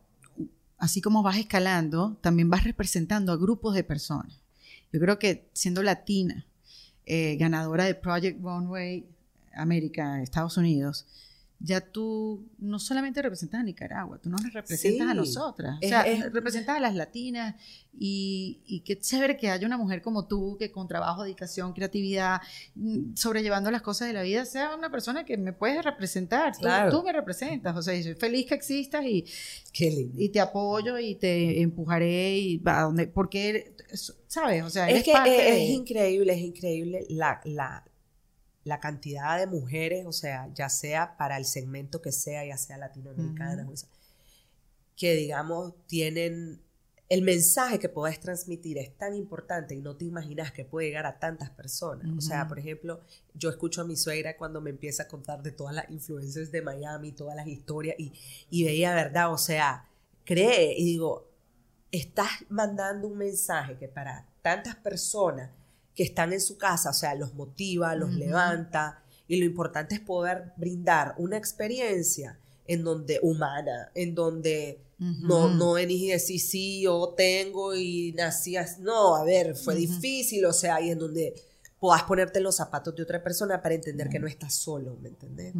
así como vas escalando, también vas representando a grupos de personas. Yo creo que siendo latina, eh, ganadora de Project Runway América, Estados Unidos, ya tú no solamente representas a Nicaragua, tú nos representas a Sí. nosotras. O Es- sea, es- representas a las latinas y, y qué chévere que haya una mujer como tú que con trabajo, dedicación, creatividad, mm, sobrellevando las cosas de la vida, sea una persona que me puedes representar. Tú- Claro. Tú, me representas. O sea, soy feliz que existas y, Qué lindo. y te apoyo y te empujaré y a donde, porque, ¿sabes? O sea, Es que parte es, de- es increíble, es increíble la, la, la cantidad de mujeres, o sea, ya sea para el segmento que sea, ya sea latinoamericana, o sea, que digamos tienen el mensaje que podés transmitir es tan importante y no te imaginas que puede llegar a tantas personas. O sea, por ejemplo, yo escucho a mi suegra cuando me empieza a contar de todas las influencers de Miami, todas las historias, y, y veía, ¿verdad? O sea, cree, y digo, estás mandando un mensaje que para tantas personas que están en su casa, o sea, los motiva, los levanta, y lo importante es poder brindar una experiencia en donde humana, en donde no, no venís y decís, sí, yo tengo y nací así. No, a ver, fue difícil, o sea, y en donde puedas ponerte en los zapatos de otra persona para entender que no estás solo, ¿me entendés?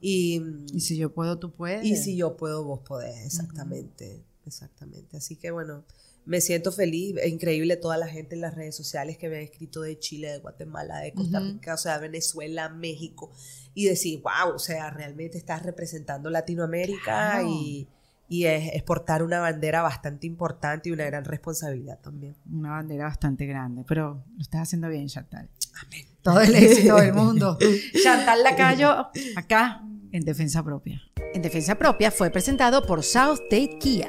Y, Y si yo puedo, tú puedes. y si yo puedo, vos podés, exactamente, exactamente. Así que bueno, me siento feliz, es increíble toda la gente en las redes sociales que me ha escrito de Chile, de Guatemala, de Costa. Rica, o sea, Venezuela, México, y decir, wow, o sea, realmente estás representando Latinoamérica Claro. y, y es, es portar una bandera bastante importante y una gran responsabilidad también. Una bandera bastante grande, pero lo estás haciendo bien, Chantal. Amén. Todo el éxito del mundo. Chantal Lacayo, acá, en Defensa Propia. En Defensa Propia fue presentado por South State Kia.